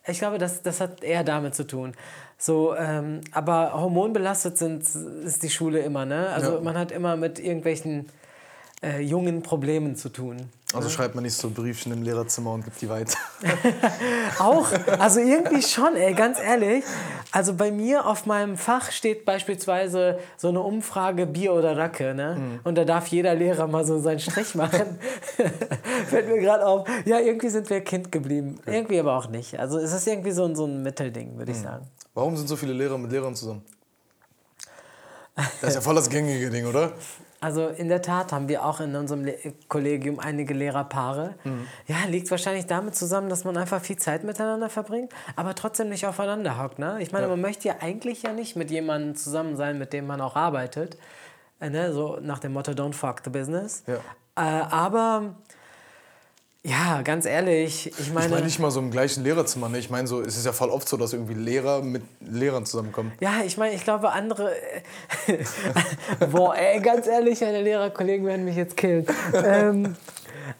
Ich glaube, das, das hat eher damit zu tun. So, ähm, aber hormonbelastet sind, ist die Schule immer, ne? Also ja. man hat immer mit irgendwelchen äh, jungen Problemen zu tun. Also schreibt man nicht so Briefchen im Lehrerzimmer und gibt die weiter. auch, also irgendwie schon, ey, ganz ehrlich. Also bei mir auf meinem Fach steht beispielsweise so eine Umfrage Bier oder Racke, ne? Mhm. Und da darf jeder Lehrer mal so seinen Strich machen. Fällt mir gerade auf. Ja, irgendwie sind wir Kind geblieben. Okay. Irgendwie aber auch nicht. Also es ist irgendwie so ein, so ein Mittelding, würde mhm. ich sagen. Warum sind so viele Lehrer mit Lehrern zusammen? Das ist ja voll das gängige Ding, oder? Also in der Tat haben wir auch in unserem Le Kollegium einige Lehrerpaare. Mhm. Ja, liegt wahrscheinlich damit zusammen, dass man einfach viel Zeit miteinander verbringt, aber trotzdem nicht aufeinander hockt. Ne? Ich meine, ja. man möchte ja eigentlich ja nicht mit jemandem zusammen sein, mit dem man auch arbeitet. Äh, ne? So nach dem Motto, don't fuck the business. Ja. Äh, aber ja, ganz ehrlich, ich meine. Ich meine nicht mal so im gleichen Lehrerzimmer. Ne? Ich meine, so, es ist ja voll oft so, dass irgendwie Lehrer mit Lehrern zusammenkommen. Ja, ich meine, ich glaube, andere. Boah, ey, ganz ehrlich, meine Lehrerkollegen werden mich jetzt killen. ähm,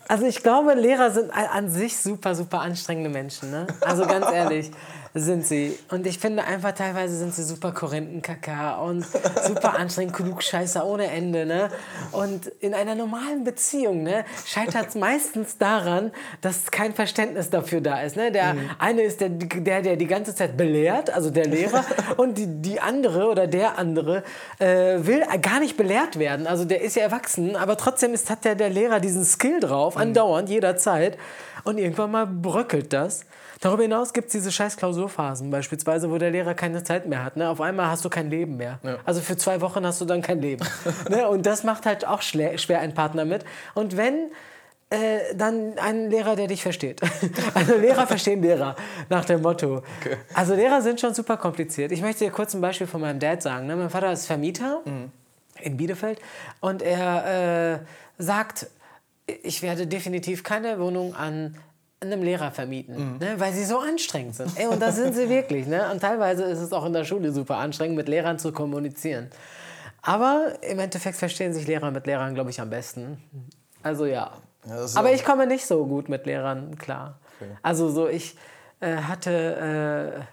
also, ich glaube, Lehrer sind an sich super, super anstrengende Menschen. Ne? Also, ganz ehrlich sind sie. Und ich finde einfach, teilweise sind sie super Korinthenkacker und super anstrengend, Klugscheißer ohne Ende. Ne? Und in einer normalen Beziehung ne, scheitert es meistens daran, dass kein Verständnis dafür da ist. Ne? Der mhm. eine ist der, der, der die ganze Zeit belehrt, also der Lehrer, und die, die andere oder der andere äh, will gar nicht belehrt werden. Also der ist ja erwachsen, aber trotzdem ist, hat der, der Lehrer diesen Skill drauf, mhm. andauernd, jederzeit. Und irgendwann mal bröckelt das. Darüber hinaus gibt es diese scheiß Klausurphasen, beispielsweise, wo der Lehrer keine Zeit mehr hat. Ne? Auf einmal hast du kein Leben mehr. Ja. Also für zwei Wochen hast du dann kein Leben. ne? Und das macht halt auch schwer einen Partner mit. Und wenn äh, dann ein Lehrer, der dich versteht. also Lehrer verstehen Lehrer, nach dem Motto. Okay. Also Lehrer sind schon super kompliziert. Ich möchte dir kurz ein Beispiel von meinem Dad sagen. Ne? Mein Vater ist Vermieter mhm. in Bielefeld und er äh, sagt, ich werde definitiv keine Wohnung an einem Lehrer vermieten, mhm. ne, weil sie so anstrengend sind. Ey, und das sind sie wirklich. Ne? Und teilweise ist es auch in der Schule super anstrengend, mit Lehrern zu kommunizieren. Aber im Endeffekt verstehen sich Lehrer mit Lehrern, glaube ich, am besten. Also ja. ja Aber ich komme nicht so gut mit Lehrern klar. Okay. Also so, ich äh, hatte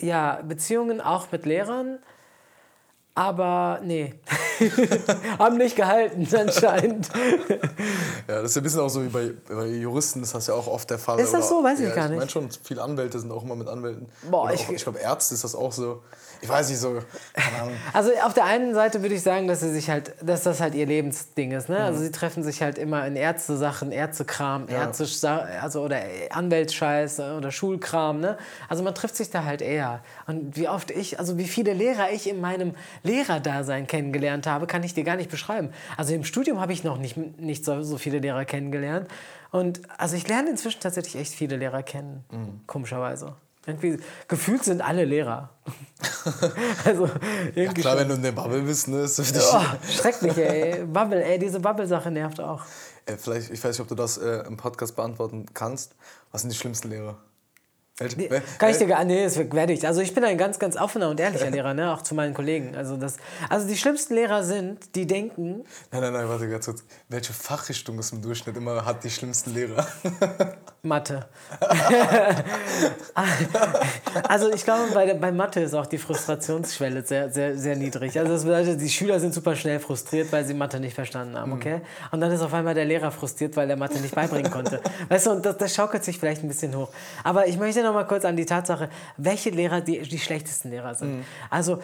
äh, ja, Beziehungen auch mit Lehrern, aber nee, haben nicht gehalten anscheinend. ja, das ist ja ein bisschen auch so wie bei, bei Juristen, das ist ja auch oft der Fall. Ist das so? Weiß ja, ich gar nicht. Ich meine schon, viele Anwälte sind auch immer mit Anwälten. Boah, ich, ich glaube Ärzte ist das auch so ich weiß nicht so. Also auf der einen Seite würde ich sagen, dass sie sich halt, dass das halt ihr Lebensding ist. Ne? Also mhm. Also sie treffen sich halt immer in Ärzte-Sachen, Ärztekram, ja. Ärzte, also oder Anwältscheiß oder Schulkram. Ne? Also man trifft sich da halt eher. Und wie oft ich, also wie viele Lehrer ich in meinem Lehrerdasein kennengelernt habe, kann ich dir gar nicht beschreiben. Also im Studium habe ich noch nicht, nicht so, so viele Lehrer kennengelernt. Und also ich lerne inzwischen tatsächlich echt viele Lehrer kennen, mhm. komischerweise. Irgendwie, gefühlt sind alle Lehrer. also, ja, klar, wenn du in der Bubble bist, ne, ist das oh, schrecklich, ey. Bubble, ey, diese Bubble-Sache nervt auch. Äh, vielleicht, ich weiß nicht, ob du das äh, im Podcast beantworten kannst. Was sind die schlimmsten Lehrer? Nee, kann ich dir gar nee, das werde ich. Also ich bin ein ganz, ganz offener und ehrlicher Lehrer, ne? auch zu meinen Kollegen. Also, das, also die schlimmsten Lehrer sind, die denken. Nein, nein, nein, warte ganz kurz. Welche Fachrichtung ist im Durchschnitt immer hat die schlimmsten Lehrer? Mathe. also ich glaube, bei, bei Mathe ist auch die Frustrationsschwelle sehr, sehr, sehr niedrig. Also das bedeutet, die Schüler sind super schnell frustriert, weil sie Mathe nicht verstanden haben, mhm. okay? Und dann ist auf einmal der Lehrer frustriert, weil er Mathe nicht beibringen konnte. Weißt du, und das, das schaukelt sich vielleicht ein bisschen hoch. Aber ich möchte noch mal kurz an die Tatsache, welche Lehrer die, die schlechtesten Lehrer sind. Mhm. Also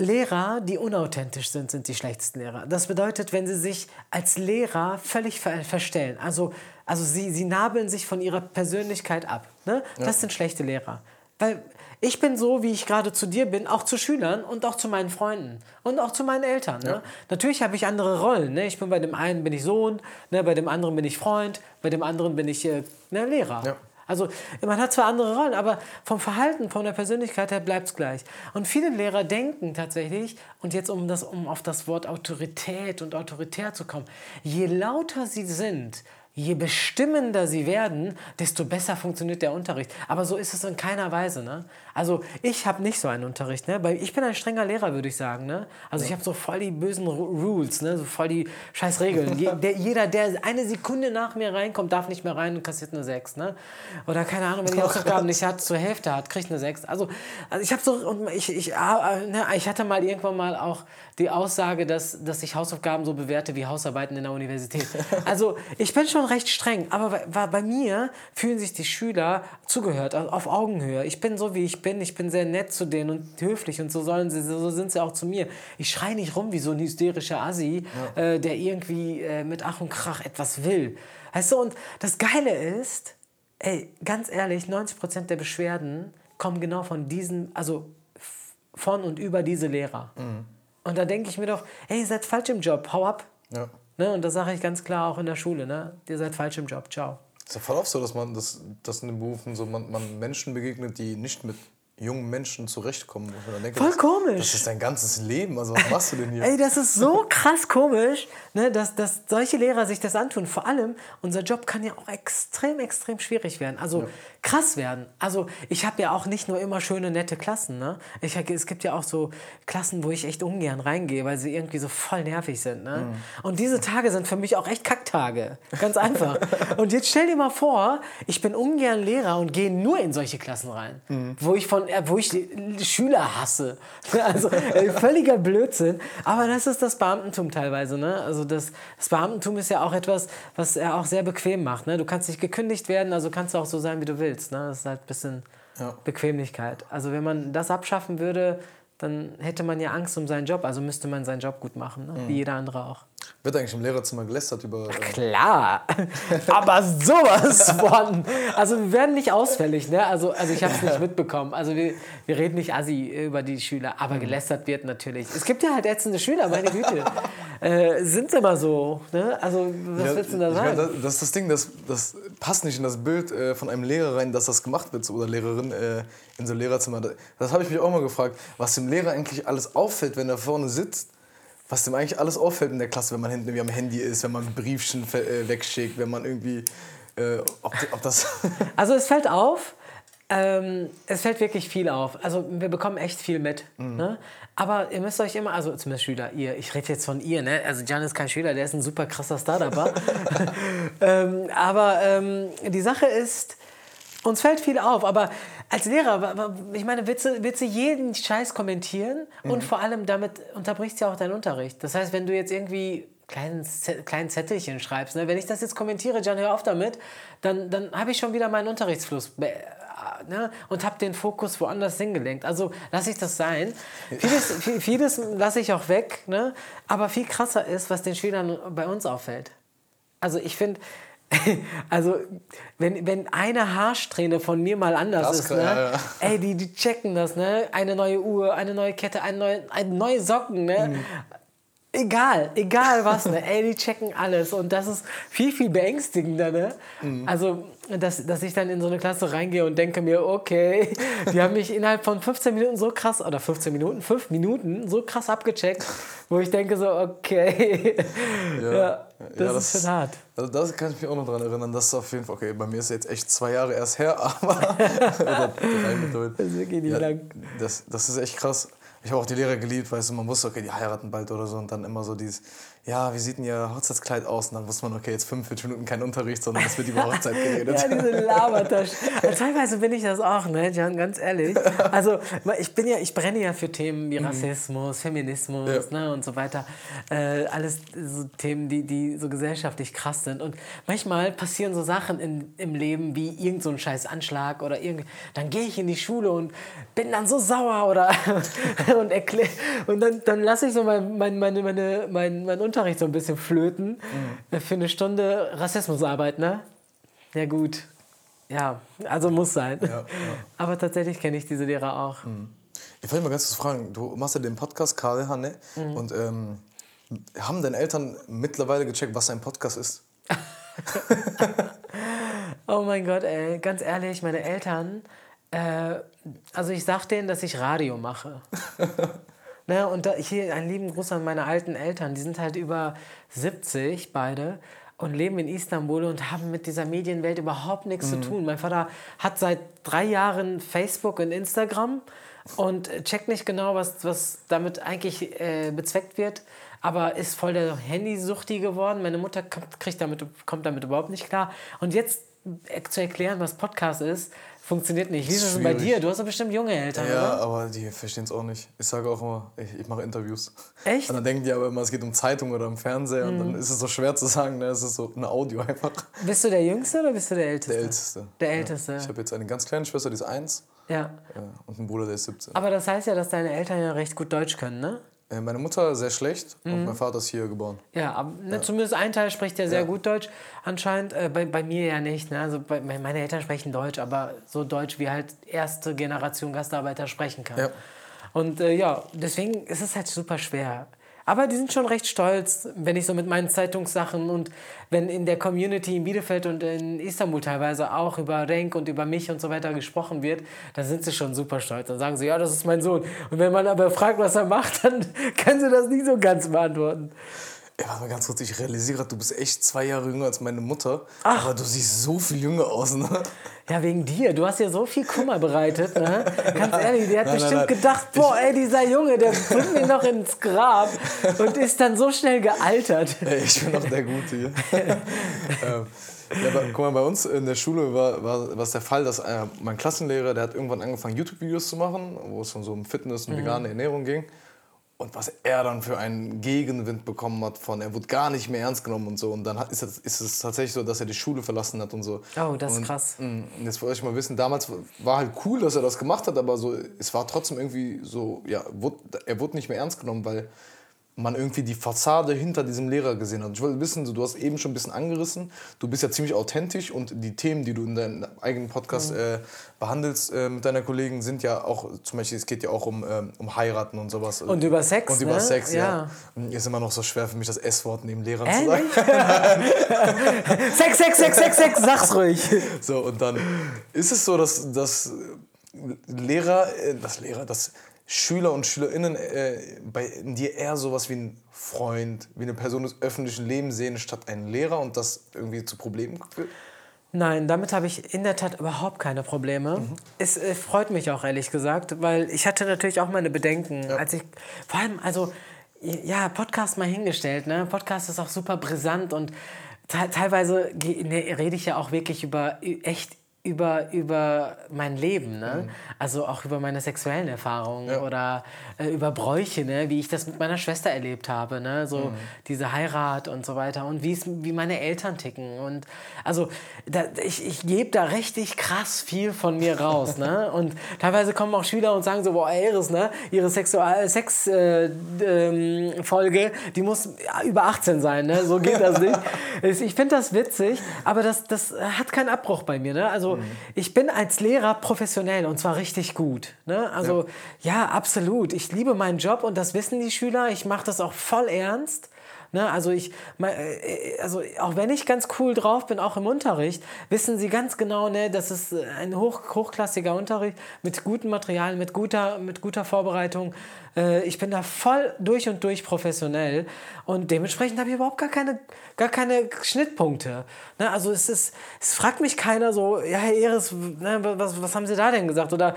Lehrer, die unauthentisch sind, sind die schlechtesten Lehrer. Das bedeutet, wenn sie sich als Lehrer völlig ver verstellen. Also, also sie, sie nabeln sich von ihrer Persönlichkeit ab. Ne? Ja. Das sind schlechte Lehrer. Weil ich bin so, wie ich gerade zu dir bin, auch zu Schülern und auch zu meinen Freunden und auch zu meinen Eltern. Ne? Ja. Natürlich habe ich andere Rollen. Ne? Ich bin bei dem einen bin ich Sohn, ne? bei dem anderen bin ich Freund, bei dem anderen bin ich äh, ne, Lehrer. Ja. Also man hat zwar andere Rollen, aber vom Verhalten, von der Persönlichkeit her bleibt es gleich. Und viele Lehrer denken tatsächlich, und jetzt um, das, um auf das Wort Autorität und autoritär zu kommen, je lauter sie sind, je bestimmender sie werden, desto besser funktioniert der Unterricht. Aber so ist es in keiner Weise. Ne? Also ich habe nicht so einen Unterricht. Ne? Ich bin ein strenger Lehrer, würde ich sagen. Ne? Also ich habe so voll die bösen Rules, ne? so voll die scheiß Regeln. der, jeder, der eine Sekunde nach mir reinkommt, darf nicht mehr rein und kassiert eine 6. Ne? Oder keine Ahnung, wenn die Hausaufgaben nicht hat, zur Hälfte hat, kriegt eine 6. Also, also ich habe so, und ich, ich, ah, ne, ich hatte mal irgendwann mal auch die Aussage, dass, dass ich Hausaufgaben so bewerte wie Hausarbeiten in der Universität. Also ich bin schon recht streng, aber bei, bei mir fühlen sich die Schüler zugehört, auf Augenhöhe. Ich bin so, wie ich bin. Ich bin sehr nett zu denen und höflich und so sollen sie, so sind sie auch zu mir. Ich schreie nicht rum wie so ein hysterischer Assi, ja. äh, der irgendwie äh, mit Ach und Krach etwas will. Weißt du, und das Geile ist, ey, ganz ehrlich, 90% der Beschwerden kommen genau von diesen, also von und über diese Lehrer. Mhm. Und da denke ich mir doch, ey, ihr seid falsch im Job, hau ab. Ja. Ne? Und das sage ich ganz klar auch in der Schule, ne? Ihr seid falsch im Job, ciao. Es ist ja voll oft so, dass man das, dass in den Berufen so man, man Menschen begegnet, die nicht mit jungen Menschen zurechtkommen. Denke, Voll das, komisch. Das ist dein ganzes Leben. Also was machst du denn hier? Ey, das ist so krass komisch, ne, dass, dass solche Lehrer sich das antun. Vor allem, unser Job kann ja auch extrem, extrem schwierig werden. Also ja. Krass werden. Also ich habe ja auch nicht nur immer schöne, nette Klassen. Ne? Ich, es gibt ja auch so Klassen, wo ich echt ungern reingehe, weil sie irgendwie so voll nervig sind. Ne? Mhm. Und diese Tage sind für mich auch echt Kacktage. Ganz einfach. und jetzt stell dir mal vor, ich bin ungern Lehrer und gehe nur in solche Klassen rein, mhm. wo ich von wo ich Schüler hasse. Also äh, völliger Blödsinn. Aber das ist das Beamtentum teilweise. Ne? Also das, das Beamtentum ist ja auch etwas, was er auch sehr bequem macht. Ne? Du kannst nicht gekündigt werden, also kannst du auch so sein, wie du willst. Ne? Das ist halt ein bisschen ja. Bequemlichkeit. Also wenn man das abschaffen würde, dann hätte man ja Angst um seinen Job. Also müsste man seinen Job gut machen, ne? mhm. wie jeder andere auch. Wird eigentlich im Lehrerzimmer gelästert über. Äh Klar, aber sowas von. Also wir werden nicht ausfällig, ne? Also, also ich habe es nicht mitbekommen. Also wir, wir reden nicht assi über die Schüler, aber mhm. gelästert wird natürlich. Es gibt ja halt ätzende Schüler, meine Güte. äh, sind immer so, ne? Also was ja, willst du da sagen? Meine, das, das, ist das Ding, das, das passt nicht in das Bild äh, von einem Lehrer rein, dass das gemacht wird oder Lehrerin äh, in so einem Lehrerzimmer. Das, das habe ich mich auch mal gefragt, was dem Lehrer eigentlich alles auffällt, wenn er vorne sitzt was dem eigentlich alles auffällt in der Klasse, wenn man hinten irgendwie am Handy ist, wenn man Briefchen äh, wegschickt, wenn man irgendwie, äh, ob, ob, das... also es fällt auf, ähm, es fällt wirklich viel auf. Also wir bekommen echt viel mit. Mhm. Ne? Aber ihr müsst euch immer, also zumindest Schüler, ihr, ich rede jetzt von ihr, ne? Also Jan ist kein Schüler, der ist ein super krasser Startupper. ähm, aber ähm, die Sache ist, uns fällt viel auf, aber als Lehrer, ich meine, willst du, willst du jeden Scheiß kommentieren mhm. und vor allem damit unterbrichst du ja auch deinen Unterricht. Das heißt, wenn du jetzt irgendwie kleinen, kleinen Zettelchen schreibst, ne? wenn ich das jetzt kommentiere, Jan, hör auf damit, dann, dann habe ich schon wieder meinen Unterrichtsfluss ne? und habe den Fokus woanders hingelenkt. Also lasse ich das sein. Vieles, vieles lasse ich auch weg, ne? aber viel krasser ist, was den Schülern bei uns auffällt. Also ich finde, also, wenn, wenn eine Haarsträhne von mir mal anders das ist, ne? Ja, ja. ey, die, die checken das, ne? Eine neue Uhr, eine neue Kette, eine neue, eine neue Socken, ne? Mhm. Egal, egal was, ne? Ey, die checken alles. Und das ist viel, viel beängstigender, ne? Mhm. Also, dass, dass ich dann in so eine Klasse reingehe und denke mir, okay, die haben mich innerhalb von 15 Minuten so krass, oder 15 Minuten, 5 Minuten so krass abgecheckt, wo ich denke so, okay, ja, ja das, ja, das ist schon hart. Also das kann ich mich auch noch daran erinnern, dass auf jeden Fall, okay, bei mir ist jetzt echt zwei Jahre erst her, aber Das ist wirklich nicht ja, lang. Das, das ist echt krass. Ich habe auch die Lehrer geliebt, weißt du, man wusste, okay, die heiraten bald oder so und dann immer so dieses, ja, wie sieht denn Ihr Hochzeitskleid aus? Und dann wusste man, okay, jetzt 45 Minuten kein Unterricht, sondern es wird über Hochzeit geredet. ja, diese Labertasche. Teilweise bin ich das auch, ne, Jan, ganz ehrlich. Also ich bin ja, ich brenne ja für Themen wie Rassismus, Feminismus Ja. ne, und so weiter. Äh, alles so Themen, die, die so gesellschaftlich krass sind. Und manchmal passieren so Sachen in, im Leben wie irgend so ein scheiß Anschlag oder irgendwie. Dann gehe ich in die Schule und bin dann so sauer oder und erklär, und dann, dann lasse ich so mein, mein, meine, meine, mein, mein Unterricht so ein bisschen flöten äh, für eine Stunde Rassismusarbeit, ne? Ja gut. Ja, also muss sein. ja. Aber tatsächlich kenne ich diese Lehrer auch. Ich wollte mal ganz kurz fragen, du machst ja den Podcast Karl Hanne Mhm. und ähm, haben deine Eltern mittlerweile gecheckt, was ein Podcast ist? Oh mein Gott, ey, ganz ehrlich, meine Eltern, äh, also ich sag denen, dass ich Radio mache. ne, und da, hier einen lieben Gruß an meine alten Eltern, die sind halt über 70 beide und leben in Istanbul und haben mit dieser Medienwelt überhaupt nichts zu tun. Mein Vater hat seit drei Jahren Facebook und Instagram und checkt nicht genau, was, was damit eigentlich äh, bezweckt wird, aber ist voll der Handysuchti geworden. Meine Mutter kommt, kriegt damit, kommt damit überhaupt nicht klar. Und jetzt äh, zu erklären, was Podcast ist, funktioniert nicht. Wie ist das denn bei dir? Du hast doch bestimmt junge Eltern, Ja, oder? aber die verstehen es auch nicht. Ich sage auch immer, ich, ich mache Interviews. Echt? Und dann denken die aber immer, es geht um Zeitung oder um Fernseher und Mhm. dann ist es so schwer zu sagen, ne? es ist so ein Audio einfach. Bist du der Jüngste oder bist du der Älteste? Der Älteste. Der Älteste. Ich habe jetzt eine ganz kleine Schwester, die ist eins Ja. äh, und einen Bruder, der ist 17. Aber das heißt ja, dass deine Eltern ja recht gut Deutsch können, ne? Äh, meine Mutter sehr schlecht Mhm. und mein Vater ist hier geboren. Ja, aber ne, zumindest ein Teil spricht ja sehr Ja. gut Deutsch. Anscheinend bei, bei, bei mir ja nicht. Ne? Also bei, meine Eltern sprechen Deutsch, aber so Deutsch, wie halt erste Generation Gastarbeiter sprechen kann. Ja. Und äh, ja, deswegen ist es halt super schwer. Aber die sind schon recht stolz, wenn ich so mit meinen Zeitungssachen und wenn in der Community in Bielefeld und in Istanbul teilweise auch über Renk und über mich und so weiter gesprochen wird, dann sind sie schon super stolz. Dann sagen sie, ja, das ist mein Sohn. Und wenn man aber fragt, was er macht, dann können sie das nicht so ganz beantworten. Ey, warte mal ganz kurz, ich realisiere gerade, du bist echt zwei Jahre jünger als meine Mutter. Aber du siehst so viel jünger aus, ne? Ja, wegen dir. Du hast ja so viel Kummer bereitet. Ne? Ganz ehrlich, die hat Nein, nein, bestimmt nein. gugedacht, boah, ey, dieser Junge, der bringt mich noch ins Grab und ist dann so schnell gealtert. Ey, ich bin noch der Gute hier. ähm, ja, aber, guck mal, bei uns in der Schule war, war, war es der Fall, dass äh, mein Klassenlehrer, der hat irgendwann angefangen, YouTube-Videos zu machen, wo es so um Fitness und vegane Ernährung ging. Und was er dann für einen Gegenwind bekommen hat von, er wurde gar nicht mehr ernst genommen und so. Und dann hat, ist, es, ist es tatsächlich so, dass er die Schule verlassen hat und so. Oh, das ist und, krass. mh, Jetzt wollte ich mal wissen, damals war halt cool, dass er das gemacht hat, aber so, es war trotzdem irgendwie so, ja, wurde, er wurde nicht mehr ernst genommen, weil man irgendwie die Fassade hinter diesem Lehrer gesehen hat. Ich wollte wissen, du hast eben schon ein bisschen angerissen, du bist ja ziemlich authentisch und die Themen, die du in deinem eigenen Podcast äh, behandelst äh, mit deiner Kollegin, sind ja auch, zum Beispiel, es geht ja auch um, ähm, um Heiraten und sowas. Und über Sex, Und über ne? Sex, ja. Ja. Und Ist immer noch so schwer für mich, das S-Wort neben Lehrern zu Ehrlich? sagen. Sex, Sex, Sex, Sex, Sex, sag's ruhig. So, und dann ist es so, dass, dass Lehrer, äh, das Lehrer, dass Schüler und Schülerinnen äh, bei dir eher sowas wie ein Freund, wie eine Person des öffentlichen Lebens sehen, statt einen Lehrer und das irgendwie zu Problemen führt? Nein, damit habe ich in der Tat überhaupt keine Probleme. Es äh, freut mich auch ehrlich gesagt, weil ich hatte natürlich auch meine Bedenken, als ich vor allem also ja Podcast mal hingestellt, ne? Podcast ist auch super brisant und te teilweise ne, rede ich ja auch wirklich über echt über, über mein Leben, ne? Also auch über meine sexuellen Erfahrungen Ja. oder äh, über Bräuche, ne? Wie ich das mit meiner Schwester erlebt habe, ne? So diese Heirat und so weiter und wie meine Eltern ticken und also da, ich, ich gebe da richtig krass viel von mir raus, ne? Und teilweise kommen auch Schüler und sagen so, boah, Iris, ne? Ihre Sexual Sex äh, ähm, Folge, die muss über 18 sein, ne? So geht das nicht. Ich finde das witzig, aber das, das hat keinen Abbruch bei mir, ne? Also ich bin als Lehrer professionell und zwar richtig gut, ne? Also ja, absolut. Ich liebe meinen Job und das wissen die Schüler. Ich mache das auch voll ernst. Ne, also ich, äh, also auch wenn ich ganz cool drauf bin, auch im Unterricht, wissen sie ganz genau, ne, das ist ein hoch, hochklassiger Unterricht mit guten Materialien, mit guter, mit guter Vorbereitung. Äh, Ich bin da voll durch und durch professionell und dementsprechend habe ich überhaupt gar keine, gar keine Schnittpunkte. Ne, also es ist, es fragt mich keiner so, ja Herr Eres, ne, was, was haben Sie da denn gesagt oder,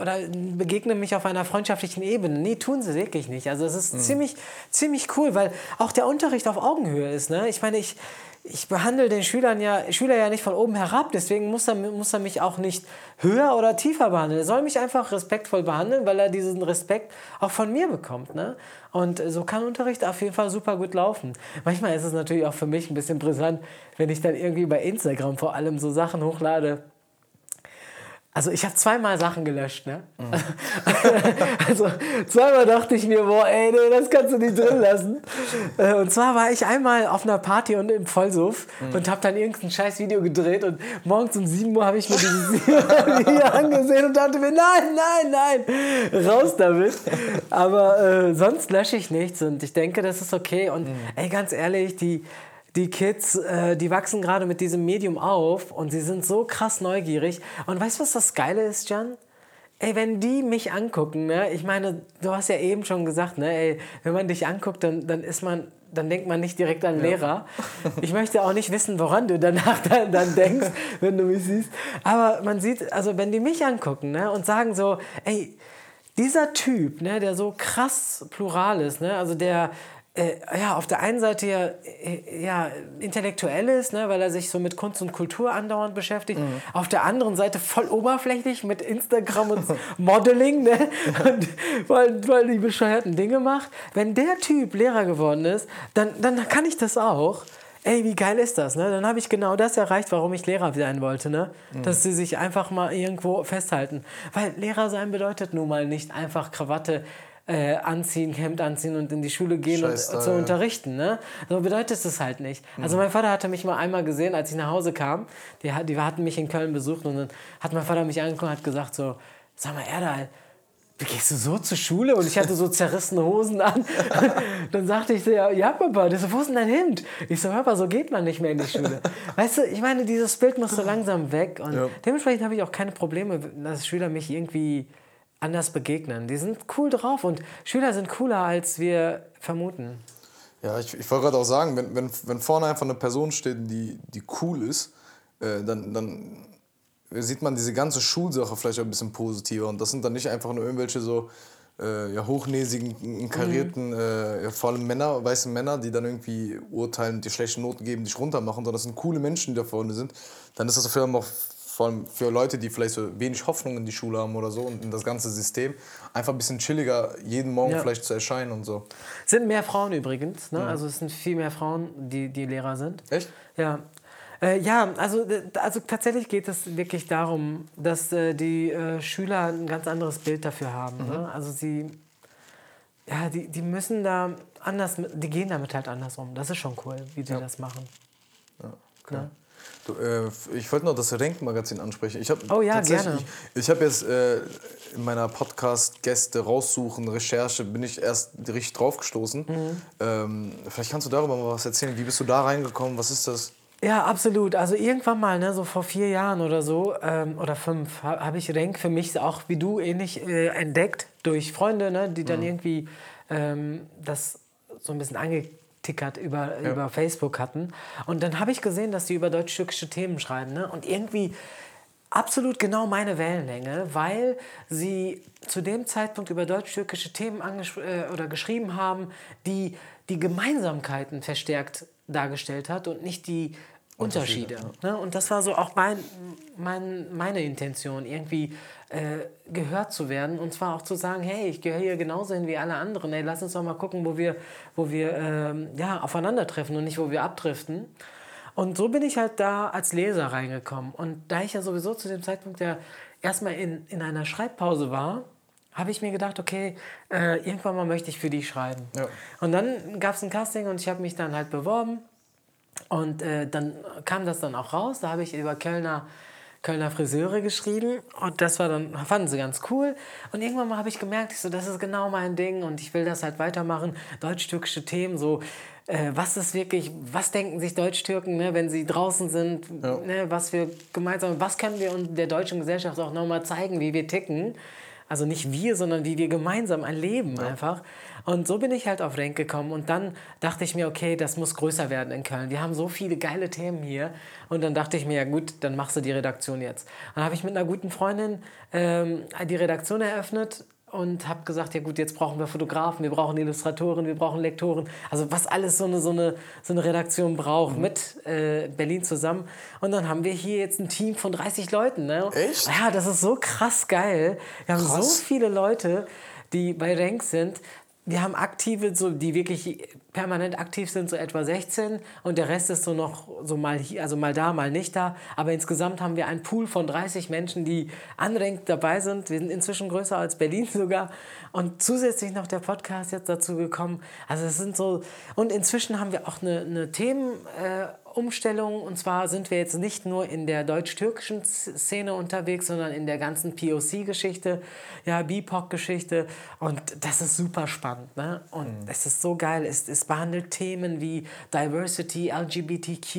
oder begegnen mich auf einer freundschaftlichen Ebene. Nee, tun sie wirklich nicht. Also es ist ziemlich, ziemlich cool, weil auch der Unterricht auf Augenhöhe ist. Ne? Ich meine, ich, ich behandle den Schülern ja, Schüler ja nicht von oben herab, deswegen muss er, muss er mich auch nicht höher oder tiefer behandeln. Er soll mich einfach respektvoll behandeln, weil er diesen Respekt auch von mir bekommt. Ne? Und so kann Unterricht auf jeden Fall super gut laufen. Manchmal ist es natürlich auch für mich ein bisschen brisant, wenn ich dann irgendwie bei Instagram vor allem so Sachen hochlade also ich habe zweimal Sachen gelöscht, ne? Mhm. also zweimal dachte ich mir, boah, ey, nee, das kannst du nicht drin lassen. Äh, und zwar war ich einmal auf einer Party und im Vollsuff mhm. und habe dann irgendein scheiß Video gedreht und morgens um 7 Uhr habe ich mir dieses Video angesehen und dachte mir, nein, nein, nein, raus damit. Aber äh, sonst lösche ich nichts und ich denke, das ist okay. Und mhm. ey, ganz ehrlich, die die Kids, äh, die wachsen gerade mit diesem Medium auf und sie sind so krass neugierig. Und weißt du, was das Geile ist, Jan? Ey, wenn die mich angucken, ne? Ich meine, du hast ja eben schon gesagt, ne? Ey, wenn man dich anguckt, dann, dann ist man, dann denkt man nicht direkt an ja. Lehrer. Ich möchte auch nicht wissen, woran du danach dann, dann denkst, wenn du mich siehst. Aber man sieht, also wenn die mich angucken, ne? Und sagen so, ey, dieser Typ, ne, der so krass plural ist, ne? Also der ja, auf der einen Seite ja, äh, ja intellektuell ist, ne, weil er sich so mit Kunst und Kultur andauernd beschäftigt. Mhm. Auf der anderen Seite voll oberflächlich mit Instagram und Modeling, ne, und weil, weil die bescheuerten Dinge macht. Wenn der Typ Lehrer geworden ist, dann, dann kann ich das auch. Ey, wie geil ist das, ne? Dann habe ich genau das erreicht, warum ich Lehrer sein wollte, ne? Mhm. Dass sie sich einfach mal irgendwo festhalten. Weil Lehrer sein bedeutet nun mal nicht einfach Krawatte, äh, anziehen, Hemd anziehen und in die Schule gehen Scheiß und zu unterrichten. Ne? So bedeutet es halt nicht. Mhm. Also mein Vater hatte mich mal einmal gesehen, als ich nach Hause kam. Die, die hatten mich in Köln besucht und dann hat mein Vater mich angeguckt und hat gesagt so, sag mal Erdal, wie gehst du so zur Schule? Und ich hatte so zerrissene Hosen an. dann sagte ich so, ja, ja Papa, das, wo ist denn dein Hemd? Ich so, Papa, so geht man nicht mehr in die Schule. Weißt du, ich meine, dieses Bild muss so langsam weg. Und ja. dementsprechend habe ich auch keine Probleme, dass Schüler mich irgendwie anders begegnen. Die sind cool drauf und Schüler sind cooler, als wir vermuten. Ja, ich, ich wollte gerade auch sagen, wenn, wenn, wenn vorne einfach eine Person steht, die, die cool ist, äh, dann, dann sieht man diese ganze Schulsache vielleicht auch ein bisschen positiver. Und das sind dann nicht einfach nur irgendwelche so äh, ja, hochnäsigen, karierten, mhm. äh, vor allem Männer, weiße Männer, die dann irgendwie urteilen, die schlechten Noten geben, dich runtermachen, sondern das sind coole Menschen, die da vorne sind. Dann ist das für auch vor allem für Leute, die vielleicht so wenig Hoffnung in die Schule haben oder so und in das ganze System, einfach ein bisschen chilliger jeden Morgen ja. vielleicht zu erscheinen und so. Sind mehr Frauen übrigens, ne? Ja. also es sind viel mehr Frauen, die, die Lehrer sind. Echt? Ja. Äh, ja, also, also tatsächlich geht es wirklich darum, dass äh, die äh, Schüler ein ganz anderes Bild dafür haben. Ne? Mhm. Ne? Also sie, ja, die, die müssen da anders, die gehen damit halt anders um. Das ist schon cool, wie die ja. das machen. Ja, okay. Ne? Äh, ich wollte noch das Renk-Magazin ansprechen. Ich oh ja, gerne. Ich, ich habe jetzt äh, in meiner Podcast-Gäste raussuchen, Recherche, bin ich erst richtig draufgestoßen. Mhm. Ähm, vielleicht kannst du darüber mal was erzählen. Wie bist du da reingekommen? Was ist das? Ja, absolut. Also irgendwann mal, ne, so vor vier Jahren oder so, ähm, oder fünf, habe hab ich Renk für mich auch wie du ähnlich äh, entdeckt durch Freunde, ne, die dann mhm. irgendwie ähm, das so ein bisschen ange tickert über, ja. über Facebook hatten. Und dann habe ich gesehen, dass die über deutsch-türkische Themen schreiben. Ne? Und irgendwie absolut genau meine Wellenlänge, weil sie zu dem Zeitpunkt über deutsch-türkische Themen äh, oder geschrieben haben, die die Gemeinsamkeiten verstärkt dargestellt hat und nicht die Unterschiede. Unterschiede. Ne? Und das war so auch mein, mein, meine Intention, irgendwie äh, gehört zu werden und zwar auch zu sagen, hey, ich gehöre hier genauso hin wie alle anderen. Ey, lass uns doch mal gucken, wo wir, wo wir ähm, ja, aufeinandertreffen und nicht, wo wir abdriften. Und so bin ich halt da als Leser reingekommen. Und da ich ja sowieso zu dem Zeitpunkt ja erstmal in, in einer Schreibpause war, habe ich mir gedacht, okay, äh, irgendwann mal möchte ich für die schreiben. Ja. Und dann gab es ein Casting und ich habe mich dann halt beworben. Und äh, dann kam das dann auch raus. Da habe ich über Kölner Kölner Friseure geschrieben und das war dann, fanden sie ganz cool. Und irgendwann mal habe ich gemerkt, ich so, das ist genau mein Ding und ich will das halt weitermachen. Deutsch-türkische Themen, so, äh, was ist wirklich, was denken sich Deutsch-Türken, ne, wenn sie draußen sind, ja. ne, was wir gemeinsam, was können wir der deutschen Gesellschaft auch nochmal zeigen, wie wir ticken. Also nicht wir, sondern wie wir gemeinsam erleben ja. einfach. Und so bin ich halt auf Renk gekommen. Und dann dachte ich mir, okay, das muss größer werden in Köln. Wir haben so viele geile Themen hier. Und dann dachte ich mir, ja gut, dann machst du die Redaktion jetzt. Dann habe ich mit einer guten Freundin ähm, die Redaktion eröffnet und habe gesagt, ja gut, jetzt brauchen wir Fotografen, wir brauchen Illustratoren, wir brauchen Lektoren. Also was alles so eine, so eine, so eine Redaktion braucht mhm. mit äh, Berlin zusammen. Und dann haben wir hier jetzt ein Team von 30 Leuten. Ne? Echt? Ja, das ist so krass geil. Wir haben krass. so viele Leute, die bei Rank sind. Wir haben aktive, so, die wirklich permanent aktiv sind, so etwa 16 und der Rest ist so noch so mal hier, also mal da, mal nicht da. Aber insgesamt haben wir einen Pool von 30 Menschen, die anrenkt dabei sind. Wir sind inzwischen größer als Berlin sogar. Und zusätzlich noch der Podcast jetzt dazu gekommen. Also es sind so, und inzwischen haben wir auch eine, eine Themen, äh, Umstellung. Und zwar sind wir jetzt nicht nur in der deutsch-türkischen Szene unterwegs, sondern in der ganzen POC-Geschichte, ja, BIPOC-Geschichte. Und das ist super spannend. Ne? Und mhm. es ist so geil. Es, es behandelt Themen wie Diversity, LGBTQ,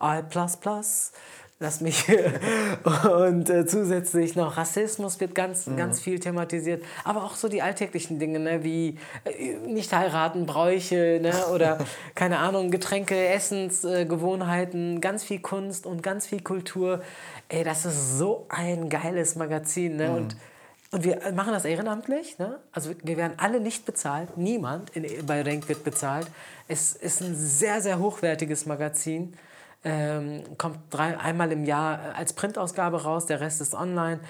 I lass mich und äh, zusätzlich noch Rassismus wird ganz mhm. ganz viel thematisiert aber auch so die alltäglichen Dinge ne, wie äh, nicht heiraten Bräuche ne, oder keine Ahnung Getränke Essensgewohnheiten äh, ganz viel Kunst und ganz viel Kultur ey das ist so ein geiles Magazin ne? Mhm. und und wir machen das ehrenamtlich. Ne? Also wir werden alle nicht bezahlt. Niemand in, bei Renk wird bezahlt. Es ist ein sehr, sehr hochwertiges Magazin ähm, kommt drei, einmal im Jahr als Printausgabe raus, der Rest ist online.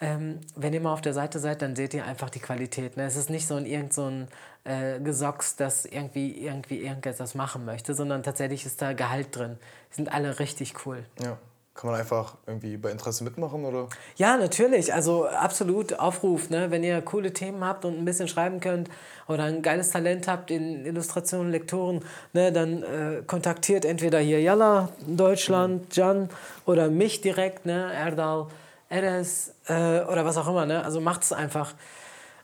Ähm, wenn ihr mal auf der Seite seid, dann seht ihr einfach die Qualität. Ne? Es ist nicht so ein irgend so ein äh, Gesocks, das irgendwie, irgendwie irgendetwas machen möchte, sondern tatsächlich ist da Gehalt drin. Die sind alle richtig cool. Ja. Kann man einfach irgendwie bei Interesse mitmachen oder? Ja, natürlich. Also absolut Aufruf. Ne? Wenn ihr coole Themen habt und ein bisschen schreiben könnt oder ein geiles Talent habt in Illustrationen, Lektoren, ne, dann äh, kontaktiert entweder hier Yalla, Deutschland, Jan oder mich direkt, ne, Erdal, Eres äh, oder was auch immer. Ne? Also macht es einfach.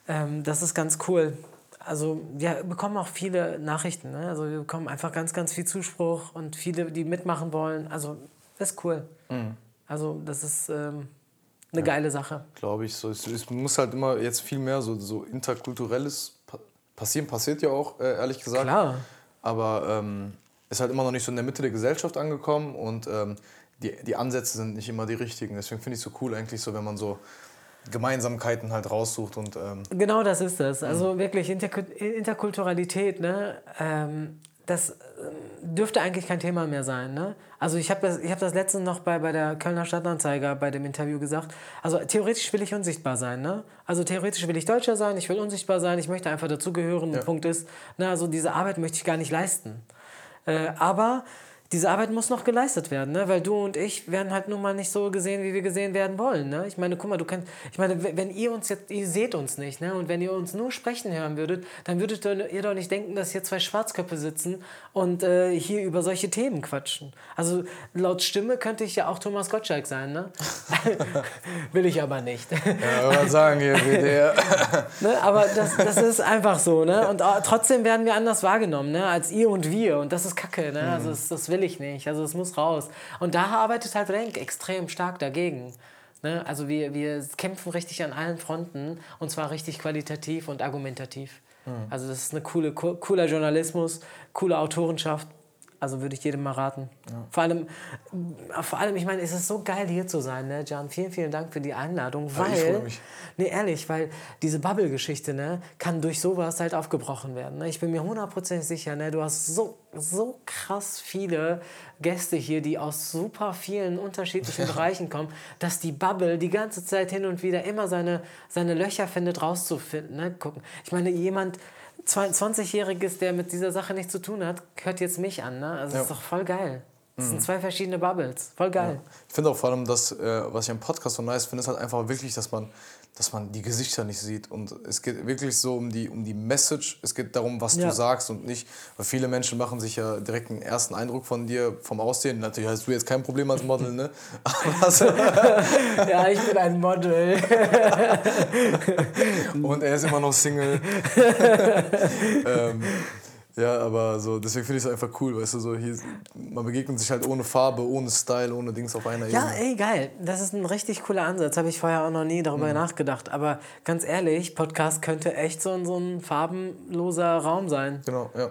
Ähm, das ist ganz cool. Also wir bekommen auch viele Nachrichten. Ne? Also wir bekommen einfach ganz, ganz viel Zuspruch und viele, die mitmachen wollen. Also ist cool. Mhm. Also das ist ähm, eine ja, geile Sache. Glaube ich. So. Es, es, muss halt immer jetzt viel mehr so, so interkulturelles passieren. Passiert ja auch, äh, ehrlich gesagt. Klar. Aber ähm, ist halt immer noch nicht so in der Mitte der Gesellschaft angekommen und ähm, die, die Ansätze sind nicht immer die richtigen. Deswegen finde ich es so cool eigentlich so, wenn man so Gemeinsamkeiten halt raussucht und ähm genau das ist es also wirklich Interkulturalität ne ähm, das ähm, dürfte eigentlich kein Thema mehr sein. Ne? Also ich habe das, hab das letztens noch bei, bei der Kölner Stadtanzeiger bei dem Interview gesagt. Also theoretisch will ich unsichtbar sein. Ne? Also theoretisch will ich Deutscher sein, ich will unsichtbar sein, ich möchte einfach dazugehören. Ja. Der Punkt ist, ne, also diese Arbeit möchte ich gar nicht leisten. Äh, aber diese Arbeit muss noch geleistet werden, ne? weil du und ich werden halt nun mal nicht so gesehen, wie wir gesehen werden wollen. Ne? Ich meine, guck mal, du kannst, ich meine, wenn ihr uns jetzt, ihr seht uns nicht, ne? und wenn ihr uns nur sprechen hören würdet, dann würdet ihr doch nicht denken, dass hier zwei Schwarzköpfe sitzen und äh, hier über solche Themen quatschen. Also laut Stimme könnte ich ja auch Thomas Gottschalk sein, ne? Will ich aber nicht. Ja, was sagen hier bitte. ne? Aber das, das ist einfach so, ne? Und äh, trotzdem werden wir anders wahrgenommen, ne? Als ihr und wir. Und das ist Kacke, ne? Also das, das will will ich nicht. Also es muss raus. Und da arbeitet halt Renk extrem stark dagegen. Ne? Also wir, wir kämpfen richtig an allen Fronten und zwar richtig qualitativ und argumentativ. Mhm. Also das ist eine coole, cooler Journalismus, coole Autorenschaft. Also würde ich jedem mal raten. Ja. Vor allem, vor allem, ich meine, es ist so geil hier zu sein, ne, Jan. Vielen, vielen Dank für die Einladung, weil, ja, ich mich. nee, ehrlich, weil diese Bubble-Geschichte, ne, kann durch sowas halt aufgebrochen werden. Ne? Ich bin mir hundertprozentig sicher, ne, du hast so, so krass viele Gäste hier, die aus super vielen unterschiedlichen Bereichen kommen, dass die Bubble die ganze Zeit hin und wieder immer seine, seine Löcher findet, rauszufinden. Ne? Gucken. Ich meine, jemand 20-Jähriges, der mit dieser Sache nichts zu tun hat, hört jetzt mich an. Ne? Also ja. das ist doch voll geil. Das mhm. sind zwei verschiedene Bubbles. Voll geil. Ja. Ich finde auch vor allem, dass, äh, was ich am Podcast so nice finde, ist halt einfach wirklich, dass man dass man die Gesichter nicht sieht. Und es geht wirklich so um die, um die Message. Es geht darum, was ja. du sagst und nicht. Weil viele Menschen machen sich ja direkt einen ersten Eindruck von dir, vom Aussehen. Natürlich hast du jetzt kein Problem als Model, ne? Ja, ich bin ein Model. und er ist immer noch Single. ähm, ja, aber so, deswegen finde ich es einfach cool, weißt du, so hier, man begegnet sich halt ohne Farbe, ohne Style, ohne Dings auf einer ja, Ebene. Ja, ey, geil. Das ist ein richtig cooler Ansatz. Habe ich vorher auch noch nie darüber mhm. nachgedacht. Aber ganz ehrlich, Podcast könnte echt so, so ein farbenloser Raum sein. Genau, ja.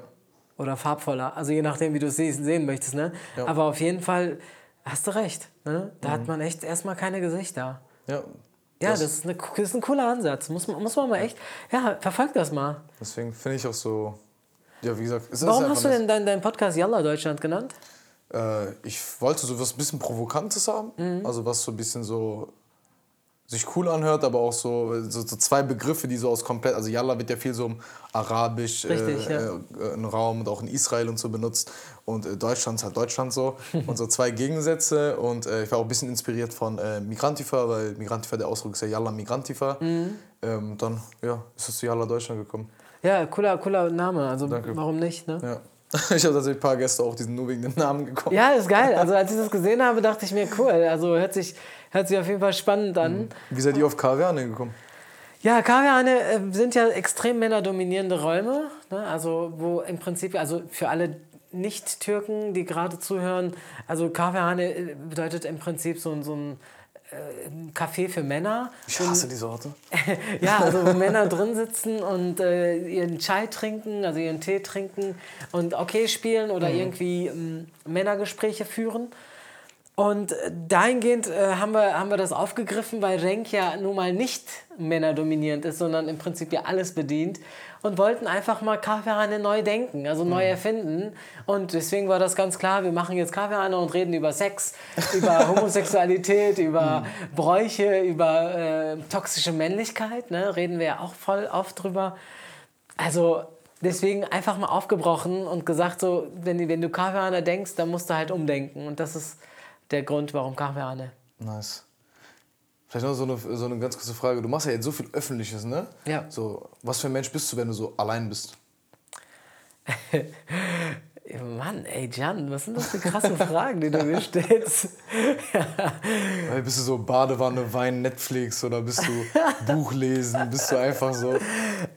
Oder farbvoller. Also je nachdem, wie du es sehen möchtest, ne? Ja. Aber auf jeden Fall hast du recht. Ne? Da mhm. hat man echt erstmal keine Gesichter. Ja, Ja, Das- das, ist, eine, das ist ein cooler Ansatz. Muss, man- muss man mal echt. Ja, verfolg das mal. Deswegen finde ich auch so. Ja, wie gesagt, es ist Warum einfach hast du denn deinen deinen Podcast Yalla Deutschland genannt? Äh, ich wollte so was ein bisschen Provokantes haben. Mhm. Also was so ein bisschen so sich cool anhört, aber auch so, so, so zwei Begriffe, die so aus komplett, also Yalla wird ja viel so im Arabisch Richtig, äh, ja. äh, im Raum und auch in Israel und so benutzt und äh, Deutschland ist halt Deutschland so und so zwei Gegensätze und äh, ich war auch ein bisschen inspiriert von äh, Migrantifa, weil Migrantifa, der Ausdruck ist ja Yalla Migrantifa. Mhm. Ähm, dann, ja, ist es zu Yalla Deutschland gekommen. Ja, cooler, cooler Name. Also Danke. warum nicht? Ne? Ja. Ich habe tatsächlich ein paar Gäste auch, die sind nur wegen dem Namen gekommen. Ja, ist geil. Also als ich das gesehen habe, dachte ich mir, cool. Also hört sich, hört sich auf jeden Fall spannend an. Wie seid ihr auf Kaviane gekommen? Ja, Kaviane äh, sind ja extrem männerdominierende Räume. Ne? Also wo im Prinzip, also für alle Nicht-Türken, die gerade zuhören, also Kaviane äh, bedeutet im Prinzip so, so ein Café für Männer. Ich hasse die Sorte. Ja, also wo Männer drin sitzen und äh, ihren Chai trinken, also ihren Tee trinken und okay spielen oder irgendwie ähm, Männergespräche führen. Und äh, dahingehend äh, haben, wir, haben wir das aufgegriffen, weil Renk ja nun mal nicht männerdominierend ist, sondern im Prinzip ja alles bedient und wollten einfach mal Kaffeehane neu denken, also neu erfinden. Und deswegen war das ganz klar, wir machen jetzt Kaffeehane und reden über Sex, über Homosexualität, über Bräuche, über äh, toxische Männlichkeit, ne? reden wir ja auch voll oft drüber. Also deswegen einfach mal aufgebrochen und gesagt, so, wenn, wenn du Kaffeehane denkst, dann musst du halt umdenken. Und das ist der Grund, warum Kaffeehane. Nice. Vielleicht noch so eine, so eine ganz kurze Frage. Du machst ja jetzt so viel Öffentliches, ne? Ja. So, was für ein Mensch bist du, wenn du so allein bist? Mann, ey, Jan, was sind das für krasse Fragen, die du mir stellst? Weil bist du so Badewanne, Wein, Netflix oder bist du Buch lesen? Bist du einfach so.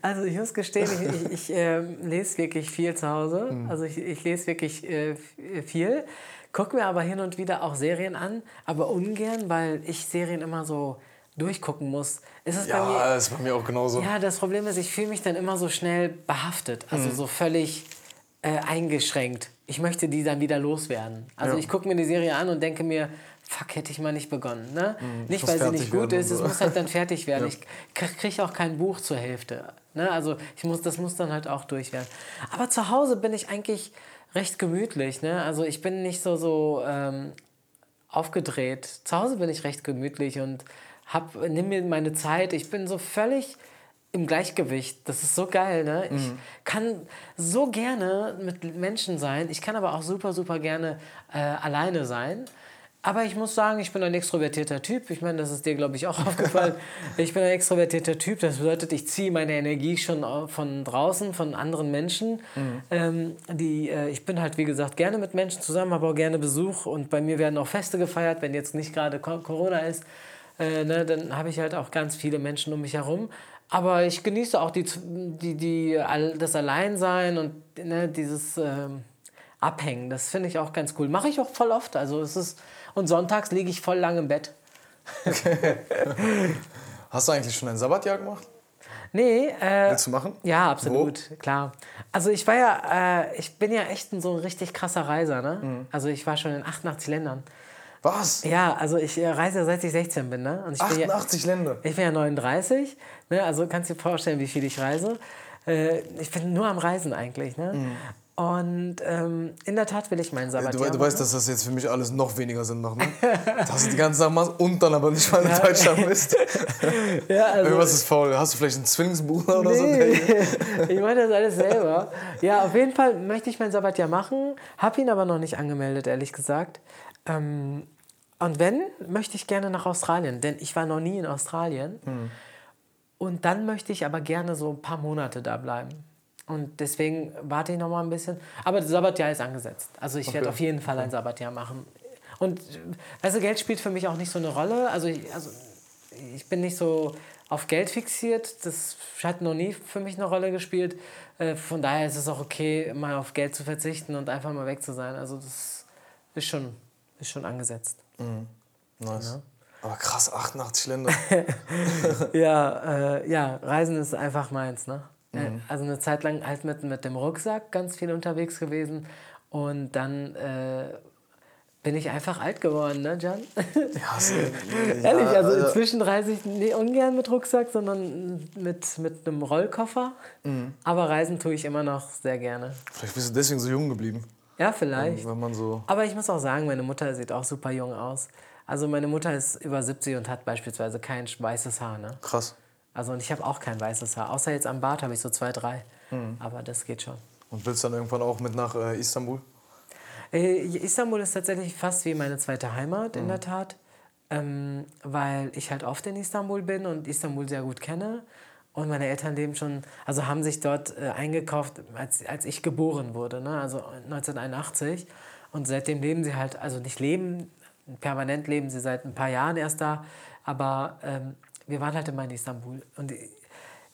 Also ich muss gestehen, ich, ich, ich ähm, lese wirklich viel zu Hause. Also ich, ich lese wirklich äh, viel. Gucke mir aber hin und wieder auch Serien an, aber ungern, weil ich Serien immer so durchgucken muss. Ist es bei mir, Ja, das ist bei mir auch genauso. Ja, das Problem ist, ich fühle mich dann immer so schnell behaftet, also so völlig äh, eingeschränkt. Ich möchte die dann wieder loswerden. Also Ja. ich gucke mir die Serie an und denke mir, fuck, hätte ich mal nicht begonnen. Ne? Nicht, muss weil sie nicht gut ist, es muss halt dann fertig werden. Ja. Ich kriege auch kein Buch zur Hälfte. Ne? Also ich muss, das muss dann halt auch durch werden. Aber zu Hause bin ich eigentlich recht gemütlich. Ne? Also ich bin nicht so, so ähm, aufgedreht. Zu Hause bin ich recht gemütlich und hab, nimm mir meine Zeit. Ich bin so völlig im Gleichgewicht. Das ist so geil, ne? Ich kann so gerne mit Menschen sein. Ich kann aber auch super, super gerne äh, alleine sein. Aber ich muss sagen, ich bin ein extrovertierter Typ. Ich meine, das ist dir, glaube ich, auch aufgefallen. Ich bin ein extrovertierter Typ. Das bedeutet, ich ziehe meine Energie schon von draußen, von anderen Menschen. Ähm, die, äh, ich bin halt, wie gesagt, gerne mit Menschen zusammen, habe auch gerne Besuch. Und bei mir werden auch Feste gefeiert, wenn jetzt nicht gerade Co- Corona ist. Äh, ne, dann habe ich halt auch ganz viele Menschen um mich herum. Aber ich genieße auch die, die, die, das Alleinsein und ne, dieses ähm, Abhängen. Das finde ich auch ganz cool. Mache ich auch voll oft. Also es ist, und sonntags liege ich voll lang im Bett. Hast du eigentlich schon ein Sabbatjahr gemacht? Nee, äh, Willst du machen? ja, absolut, klar. Also ich war ja, äh, ich bin ja echt ein so ein richtig krasser Reiser, ne? Mhm. Also ich war schon in 88 Ländern. Was? Ja, also ich äh, reise ja seit ich 16 bin, ne? Und ich bin ja, 88 Länder. Ich bin ja 39, ne? also kannst du dir vorstellen, wie viel ich reise. Äh, ich bin nur am Reisen eigentlich. Ne? Und ähm, in der Tat will ich meinen Du, Sabbatjahr du weißt, dass das jetzt für mich alles noch weniger Sinn macht, ne? Dass du die ganze Sache machst und dann aber nicht mal in Deutschland bist. ja, also, Irgendwas ist faul. Hast du vielleicht einen Zwillingsbruder oder so? Nee, ich mache das alles selber. Ja, auf jeden Fall möchte ich mein Sabbatjahr machen, habe ihn aber noch nicht angemeldet, ehrlich gesagt. Ähm, und wenn, möchte ich gerne nach Australien, denn ich war noch nie in Australien. Und dann möchte ich aber gerne so ein paar Monate da bleiben. Und deswegen warte ich noch mal ein bisschen. Aber das Sabbatjahr ist angesetzt. Also ich werde Okay. auf jeden Fall ein Sabbatjahr machen. Und du, Geld spielt für mich auch nicht so eine Rolle. Also ich, also ich bin nicht so auf Geld fixiert. Das hat noch nie für mich eine Rolle gespielt. Äh, Von daher ist es auch okay, mal auf Geld zu verzichten und einfach mal weg zu sein. Also das ist schon, ist schon angesetzt. Nice. Aber krass, 88 Länder. Ja, äh, ja, Reisen ist einfach meins, ne? Äh, Also eine Zeit lang halt mit, mit dem Rucksack ganz viel unterwegs gewesen und dann äh, bin ich einfach alt geworden, ne, Jan? Ja, so, Ehrlich, also inzwischen reise ich nee, ungern mit Rucksack, sondern mit, mit einem Rollkoffer. Mhm. Aber reisen tue ich immer noch sehr gerne. Vielleicht bist du deswegen so jung geblieben. Ja, vielleicht. Wenn man so Aber ich muss auch sagen, meine Mutter sieht auch super jung aus. Also meine Mutter ist über 70 und hat beispielsweise kein weißes Haar. Ne? krass. Also und ich habe auch kein weißes Haar. Außer jetzt am Bart habe ich so zwei, drei. Mhm. Aber das geht schon. Und willst dann irgendwann auch mit nach äh, Istanbul? Äh, Istanbul ist tatsächlich fast wie meine zweite Heimat, Mhm. in der Tat. Ähm, weil ich halt oft in Istanbul bin und Istanbul sehr gut kenne. Und meine Eltern leben schon, also haben sich dort äh, eingekauft, als, als ich geboren wurde, ne? also 1981. Und seitdem leben sie halt, also nicht leben, permanent leben sie seit ein paar Jahren erst da, aber ähm, wir waren halt immer in Istanbul. Und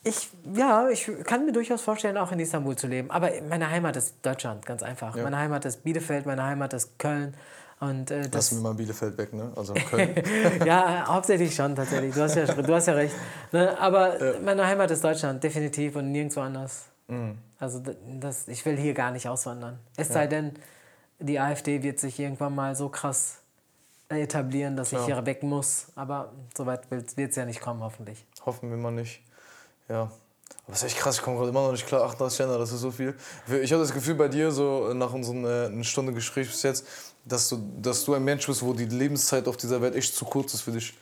ich, ja, ich kann mir durchaus vorstellen, auch in Istanbul zu leben. Aber meine Heimat ist Deutschland, ganz einfach. Ja. Meine Heimat ist Bielefeld, meine Heimat ist Köln. Und äh, das, Lassen wir mal Bielefeld weg, ne? Also Köln. ja, hauptsächlich schon tatsächlich. Du hast ja, du hast ja recht. Ne? Aber meine Heimat ist Deutschland, definitiv und nirgendwo anders. Mhm. Also das, ich will hier gar nicht auswandern. Es sei denn, die AfD wird sich irgendwann mal so krass etablieren, dass ich Ja. hier weg muss. Aber so weit wird es ja nicht kommen, hoffentlich. Hoffen wir mal nicht. Ja. Aber das ist echt krass, ich komme gerade immer noch nicht klar. 38 Länder, das ist so viel. Ich habe das Gefühl bei dir, so nach unserem äh, eine Stunde Gespräch bis jetzt, dass du, dass du ein Mensch bist, wo die Lebenszeit auf dieser Welt echt zu kurz ist für dich.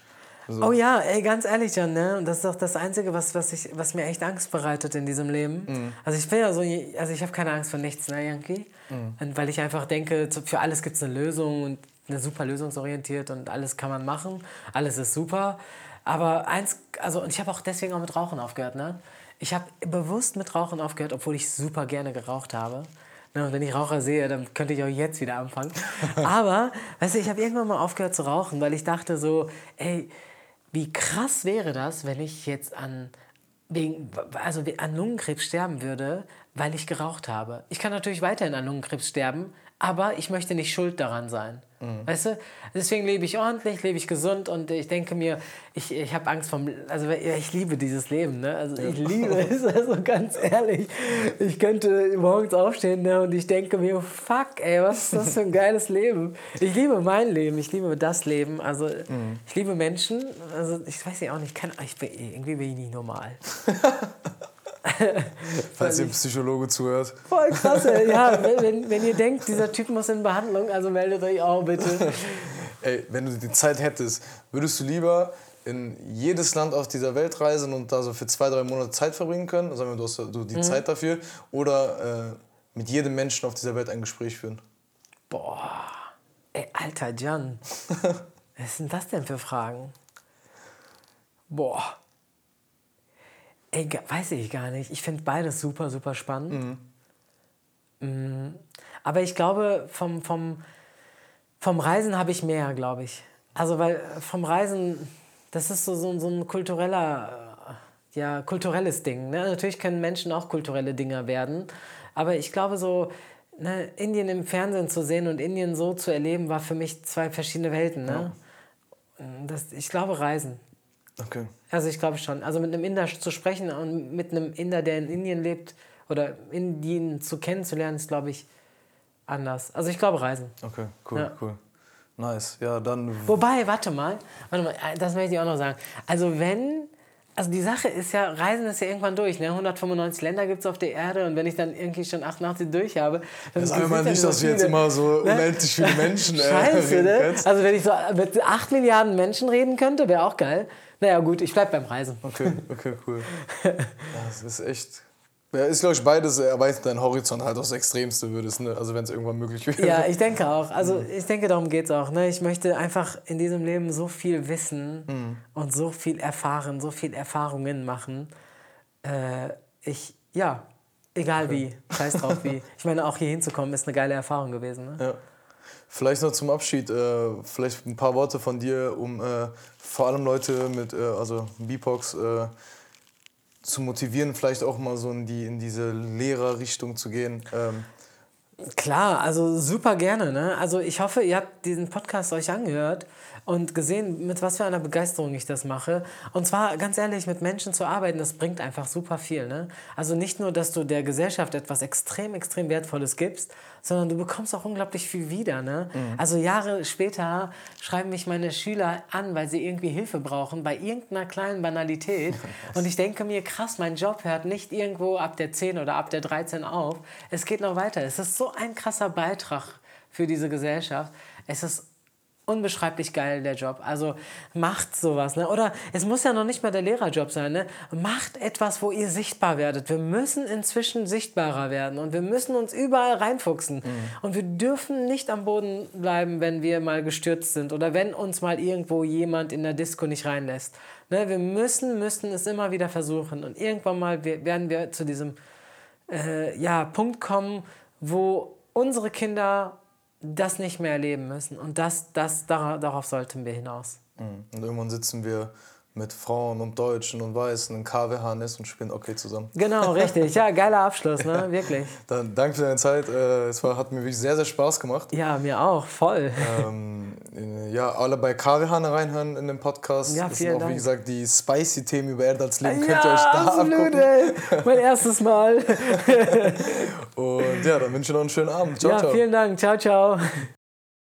Also, Oh ja, ey, ganz ehrlich, Jan, ne? Und das ist auch das Einzige, was, was, ich, was mir echt Angst bereitet in diesem Leben. Mhm. Also ich bin ja so, also ich habe keine Angst vor nichts, ne, Yankee? Mhm. Und weil ich einfach denke, für alles gibt es eine Lösung und super lösungsorientiert und alles kann man machen, alles ist super. Aber eins, also und ich habe auch deswegen auch mit Rauchen aufgehört, ne? Ich habe bewusst mit Rauchen aufgehört, obwohl ich super gerne geraucht habe. Ne, und wenn ich Raucher sehe, dann könnte ich auch jetzt wieder anfangen. Aber, weißt du, ich habe irgendwann mal aufgehört zu rauchen, weil ich dachte so, ey, wie krass wäre das, wenn ich jetzt an, wegen, also an Lungenkrebs sterben würde, weil ich geraucht habe. Ich kann natürlich weiterhin an Lungenkrebs sterben, aber ich möchte nicht schuld daran sein. Weißt du? Deswegen lebe ich ordentlich, lebe ich gesund und ich denke mir, ich, ich habe Angst vom, also ich liebe dieses Leben, ne? Also ich liebe es, also ganz ehrlich. Ich könnte morgens aufstehen ne, und ich denke mir, fuck, ey, was ist das für ein geiles Leben? Ich liebe mein Leben, ich liebe das Leben, also ich liebe Menschen, also ich weiß ja auch nicht, kann, ich bin, irgendwie bin ich nicht normal. falls ihr Psychologe zuhört. Voll krass, ey. ja, wenn, wenn, ihr denkt, dieser Typ muss in Behandlung, also meldet euch auch bitte. Ey, wenn du die Zeit hättest, würdest du lieber in jedes Land auf dieser Welt reisen und da so für zwei, drei Monate Zeit verbringen können? Sagen wir, du hast du die Zeit dafür. Oder äh, mit jedem Menschen auf dieser Welt ein Gespräch führen? Boah, ey, alter Jan, was sind das denn für Fragen? Boah. Ey, weiß ich gar nicht. Ich finde beides super, super spannend. Mm, Aber ich glaube, vom, vom, vom Reisen habe ich mehr, glaube ich. Also, weil äh, vom Reisen, das ist so, so, so ein kultureller, äh, ja, kulturelles Ding. Ne? Natürlich können Menschen auch kulturelle Dinger werden. Aber ich glaube, so ne, Indien im Fernsehen zu sehen und Indien so zu erleben, war für mich zwei verschiedene Welten. Ne? Das, ich glaube, Reisen. Okay. Also ich glaube schon. Also mit einem Inder zu sprechen und mit einem Inder, der in Indien lebt oder Indien zu kennenzulernen, ist, glaube ich, anders. Also ich glaube Reisen. Okay, cool, Ja. cool. Nice. Ja, dann. Wobei, warte mal, warte mal, äh, das möchte ich auch noch sagen. Also wenn, also die Sache ist ja, Reisen ist ja irgendwann durch. Ne? 195 Länder gibt es auf der Erde und wenn ich dann irgendwie schon 88 durch habe, dann Sagen wir mal nicht, dass wir jetzt immer so Ne? unendlich viele Menschen äh, Scheiße, reden ne? Also wenn ich so mit 8 Milliarden Menschen reden könnte, wäre auch geil. Naja gut, ich bleib beim Reisen. Okay, okay, cool. Das ist echt. Ja, ist, glaube ich, beides erweitert deinen Horizont halt aufs Extremste würdest, ne? Also wenn es irgendwann möglich wäre. Ja, ich denke auch. Also ich denke, darum geht es auch. Ne? Ich möchte einfach in diesem Leben so viel wissen und so viel erfahren, so viel Erfahrungen machen. Äh, ich, ja, egal wie, scheiß drauf wie. Ich meine, auch hier hinzukommen ist eine geile Erfahrung gewesen. Ne? Ja. Vielleicht noch zum Abschied, äh, vielleicht ein paar Worte von dir, um äh, vor allem Leute mit, äh, also BIPOX, äh, zu motivieren, vielleicht auch mal so in, die, in diese Lehrerrichtung zu gehen. Ähm, Klar, also super gerne. Ne? Also ich hoffe, ihr habt diesen Podcast euch angehört und gesehen, mit was für einer Begeisterung ich das mache. Und zwar, ganz ehrlich, mit Menschen zu arbeiten, das bringt einfach super viel. Ne? Also nicht nur, dass du der Gesellschaft etwas extrem, extrem Wertvolles gibst, sondern du bekommst auch unglaublich viel wieder. Ne? Mhm. Also Jahre später schreiben mich meine Schüler an, weil sie irgendwie Hilfe brauchen bei irgendeiner kleinen Banalität. und ich denke mir, krass, mein Job hört nicht irgendwo ab der 10 oder ab der 13 auf. Es geht noch weiter. Es ist so ein krasser Beitrag für diese Gesellschaft. Es ist unbeschreiblich geil, der Job. Also macht sowas. Ne? Oder es muss ja noch nicht mal der Lehrerjob sein. Ne? Macht etwas, wo ihr sichtbar werdet. Wir müssen inzwischen sichtbarer werden und wir müssen uns überall reinfuchsen. Mhm. Und wir dürfen nicht am Boden bleiben, wenn wir mal gestürzt sind oder wenn uns mal irgendwo jemand in der Disco nicht reinlässt. Ne? Wir müssen, müssen es immer wieder versuchen. Und irgendwann mal werden wir zu diesem äh, ja, Punkt kommen, wo unsere Kinder das nicht mehr erleben müssen. Und das, das, darauf sollten wir hinaus. Mhm. Und irgendwann sitzen wir mit Frauen und Deutschen und Weißen in KWHNS und spielen okay zusammen. Genau, richtig. Ja, geiler Abschluss, ne? Wirklich. Dann danke für deine Zeit. Äh, es war, hat mir wirklich sehr, sehr Spaß gemacht. Ja, mir auch, voll. Ähm, äh, ja, alle bei KWHN reinhören in dem Podcast. Ja, das sind auch, Dank. wie gesagt, die spicy Themen über Erdalsleben. Ja, Könnt ihr euch da absolut, abgucken. Ey. Mein erstes Mal. und ja, dann wünsche ich noch einen schönen Abend. Ciao, ja, ciao. vielen Dank. Ciao, ciao.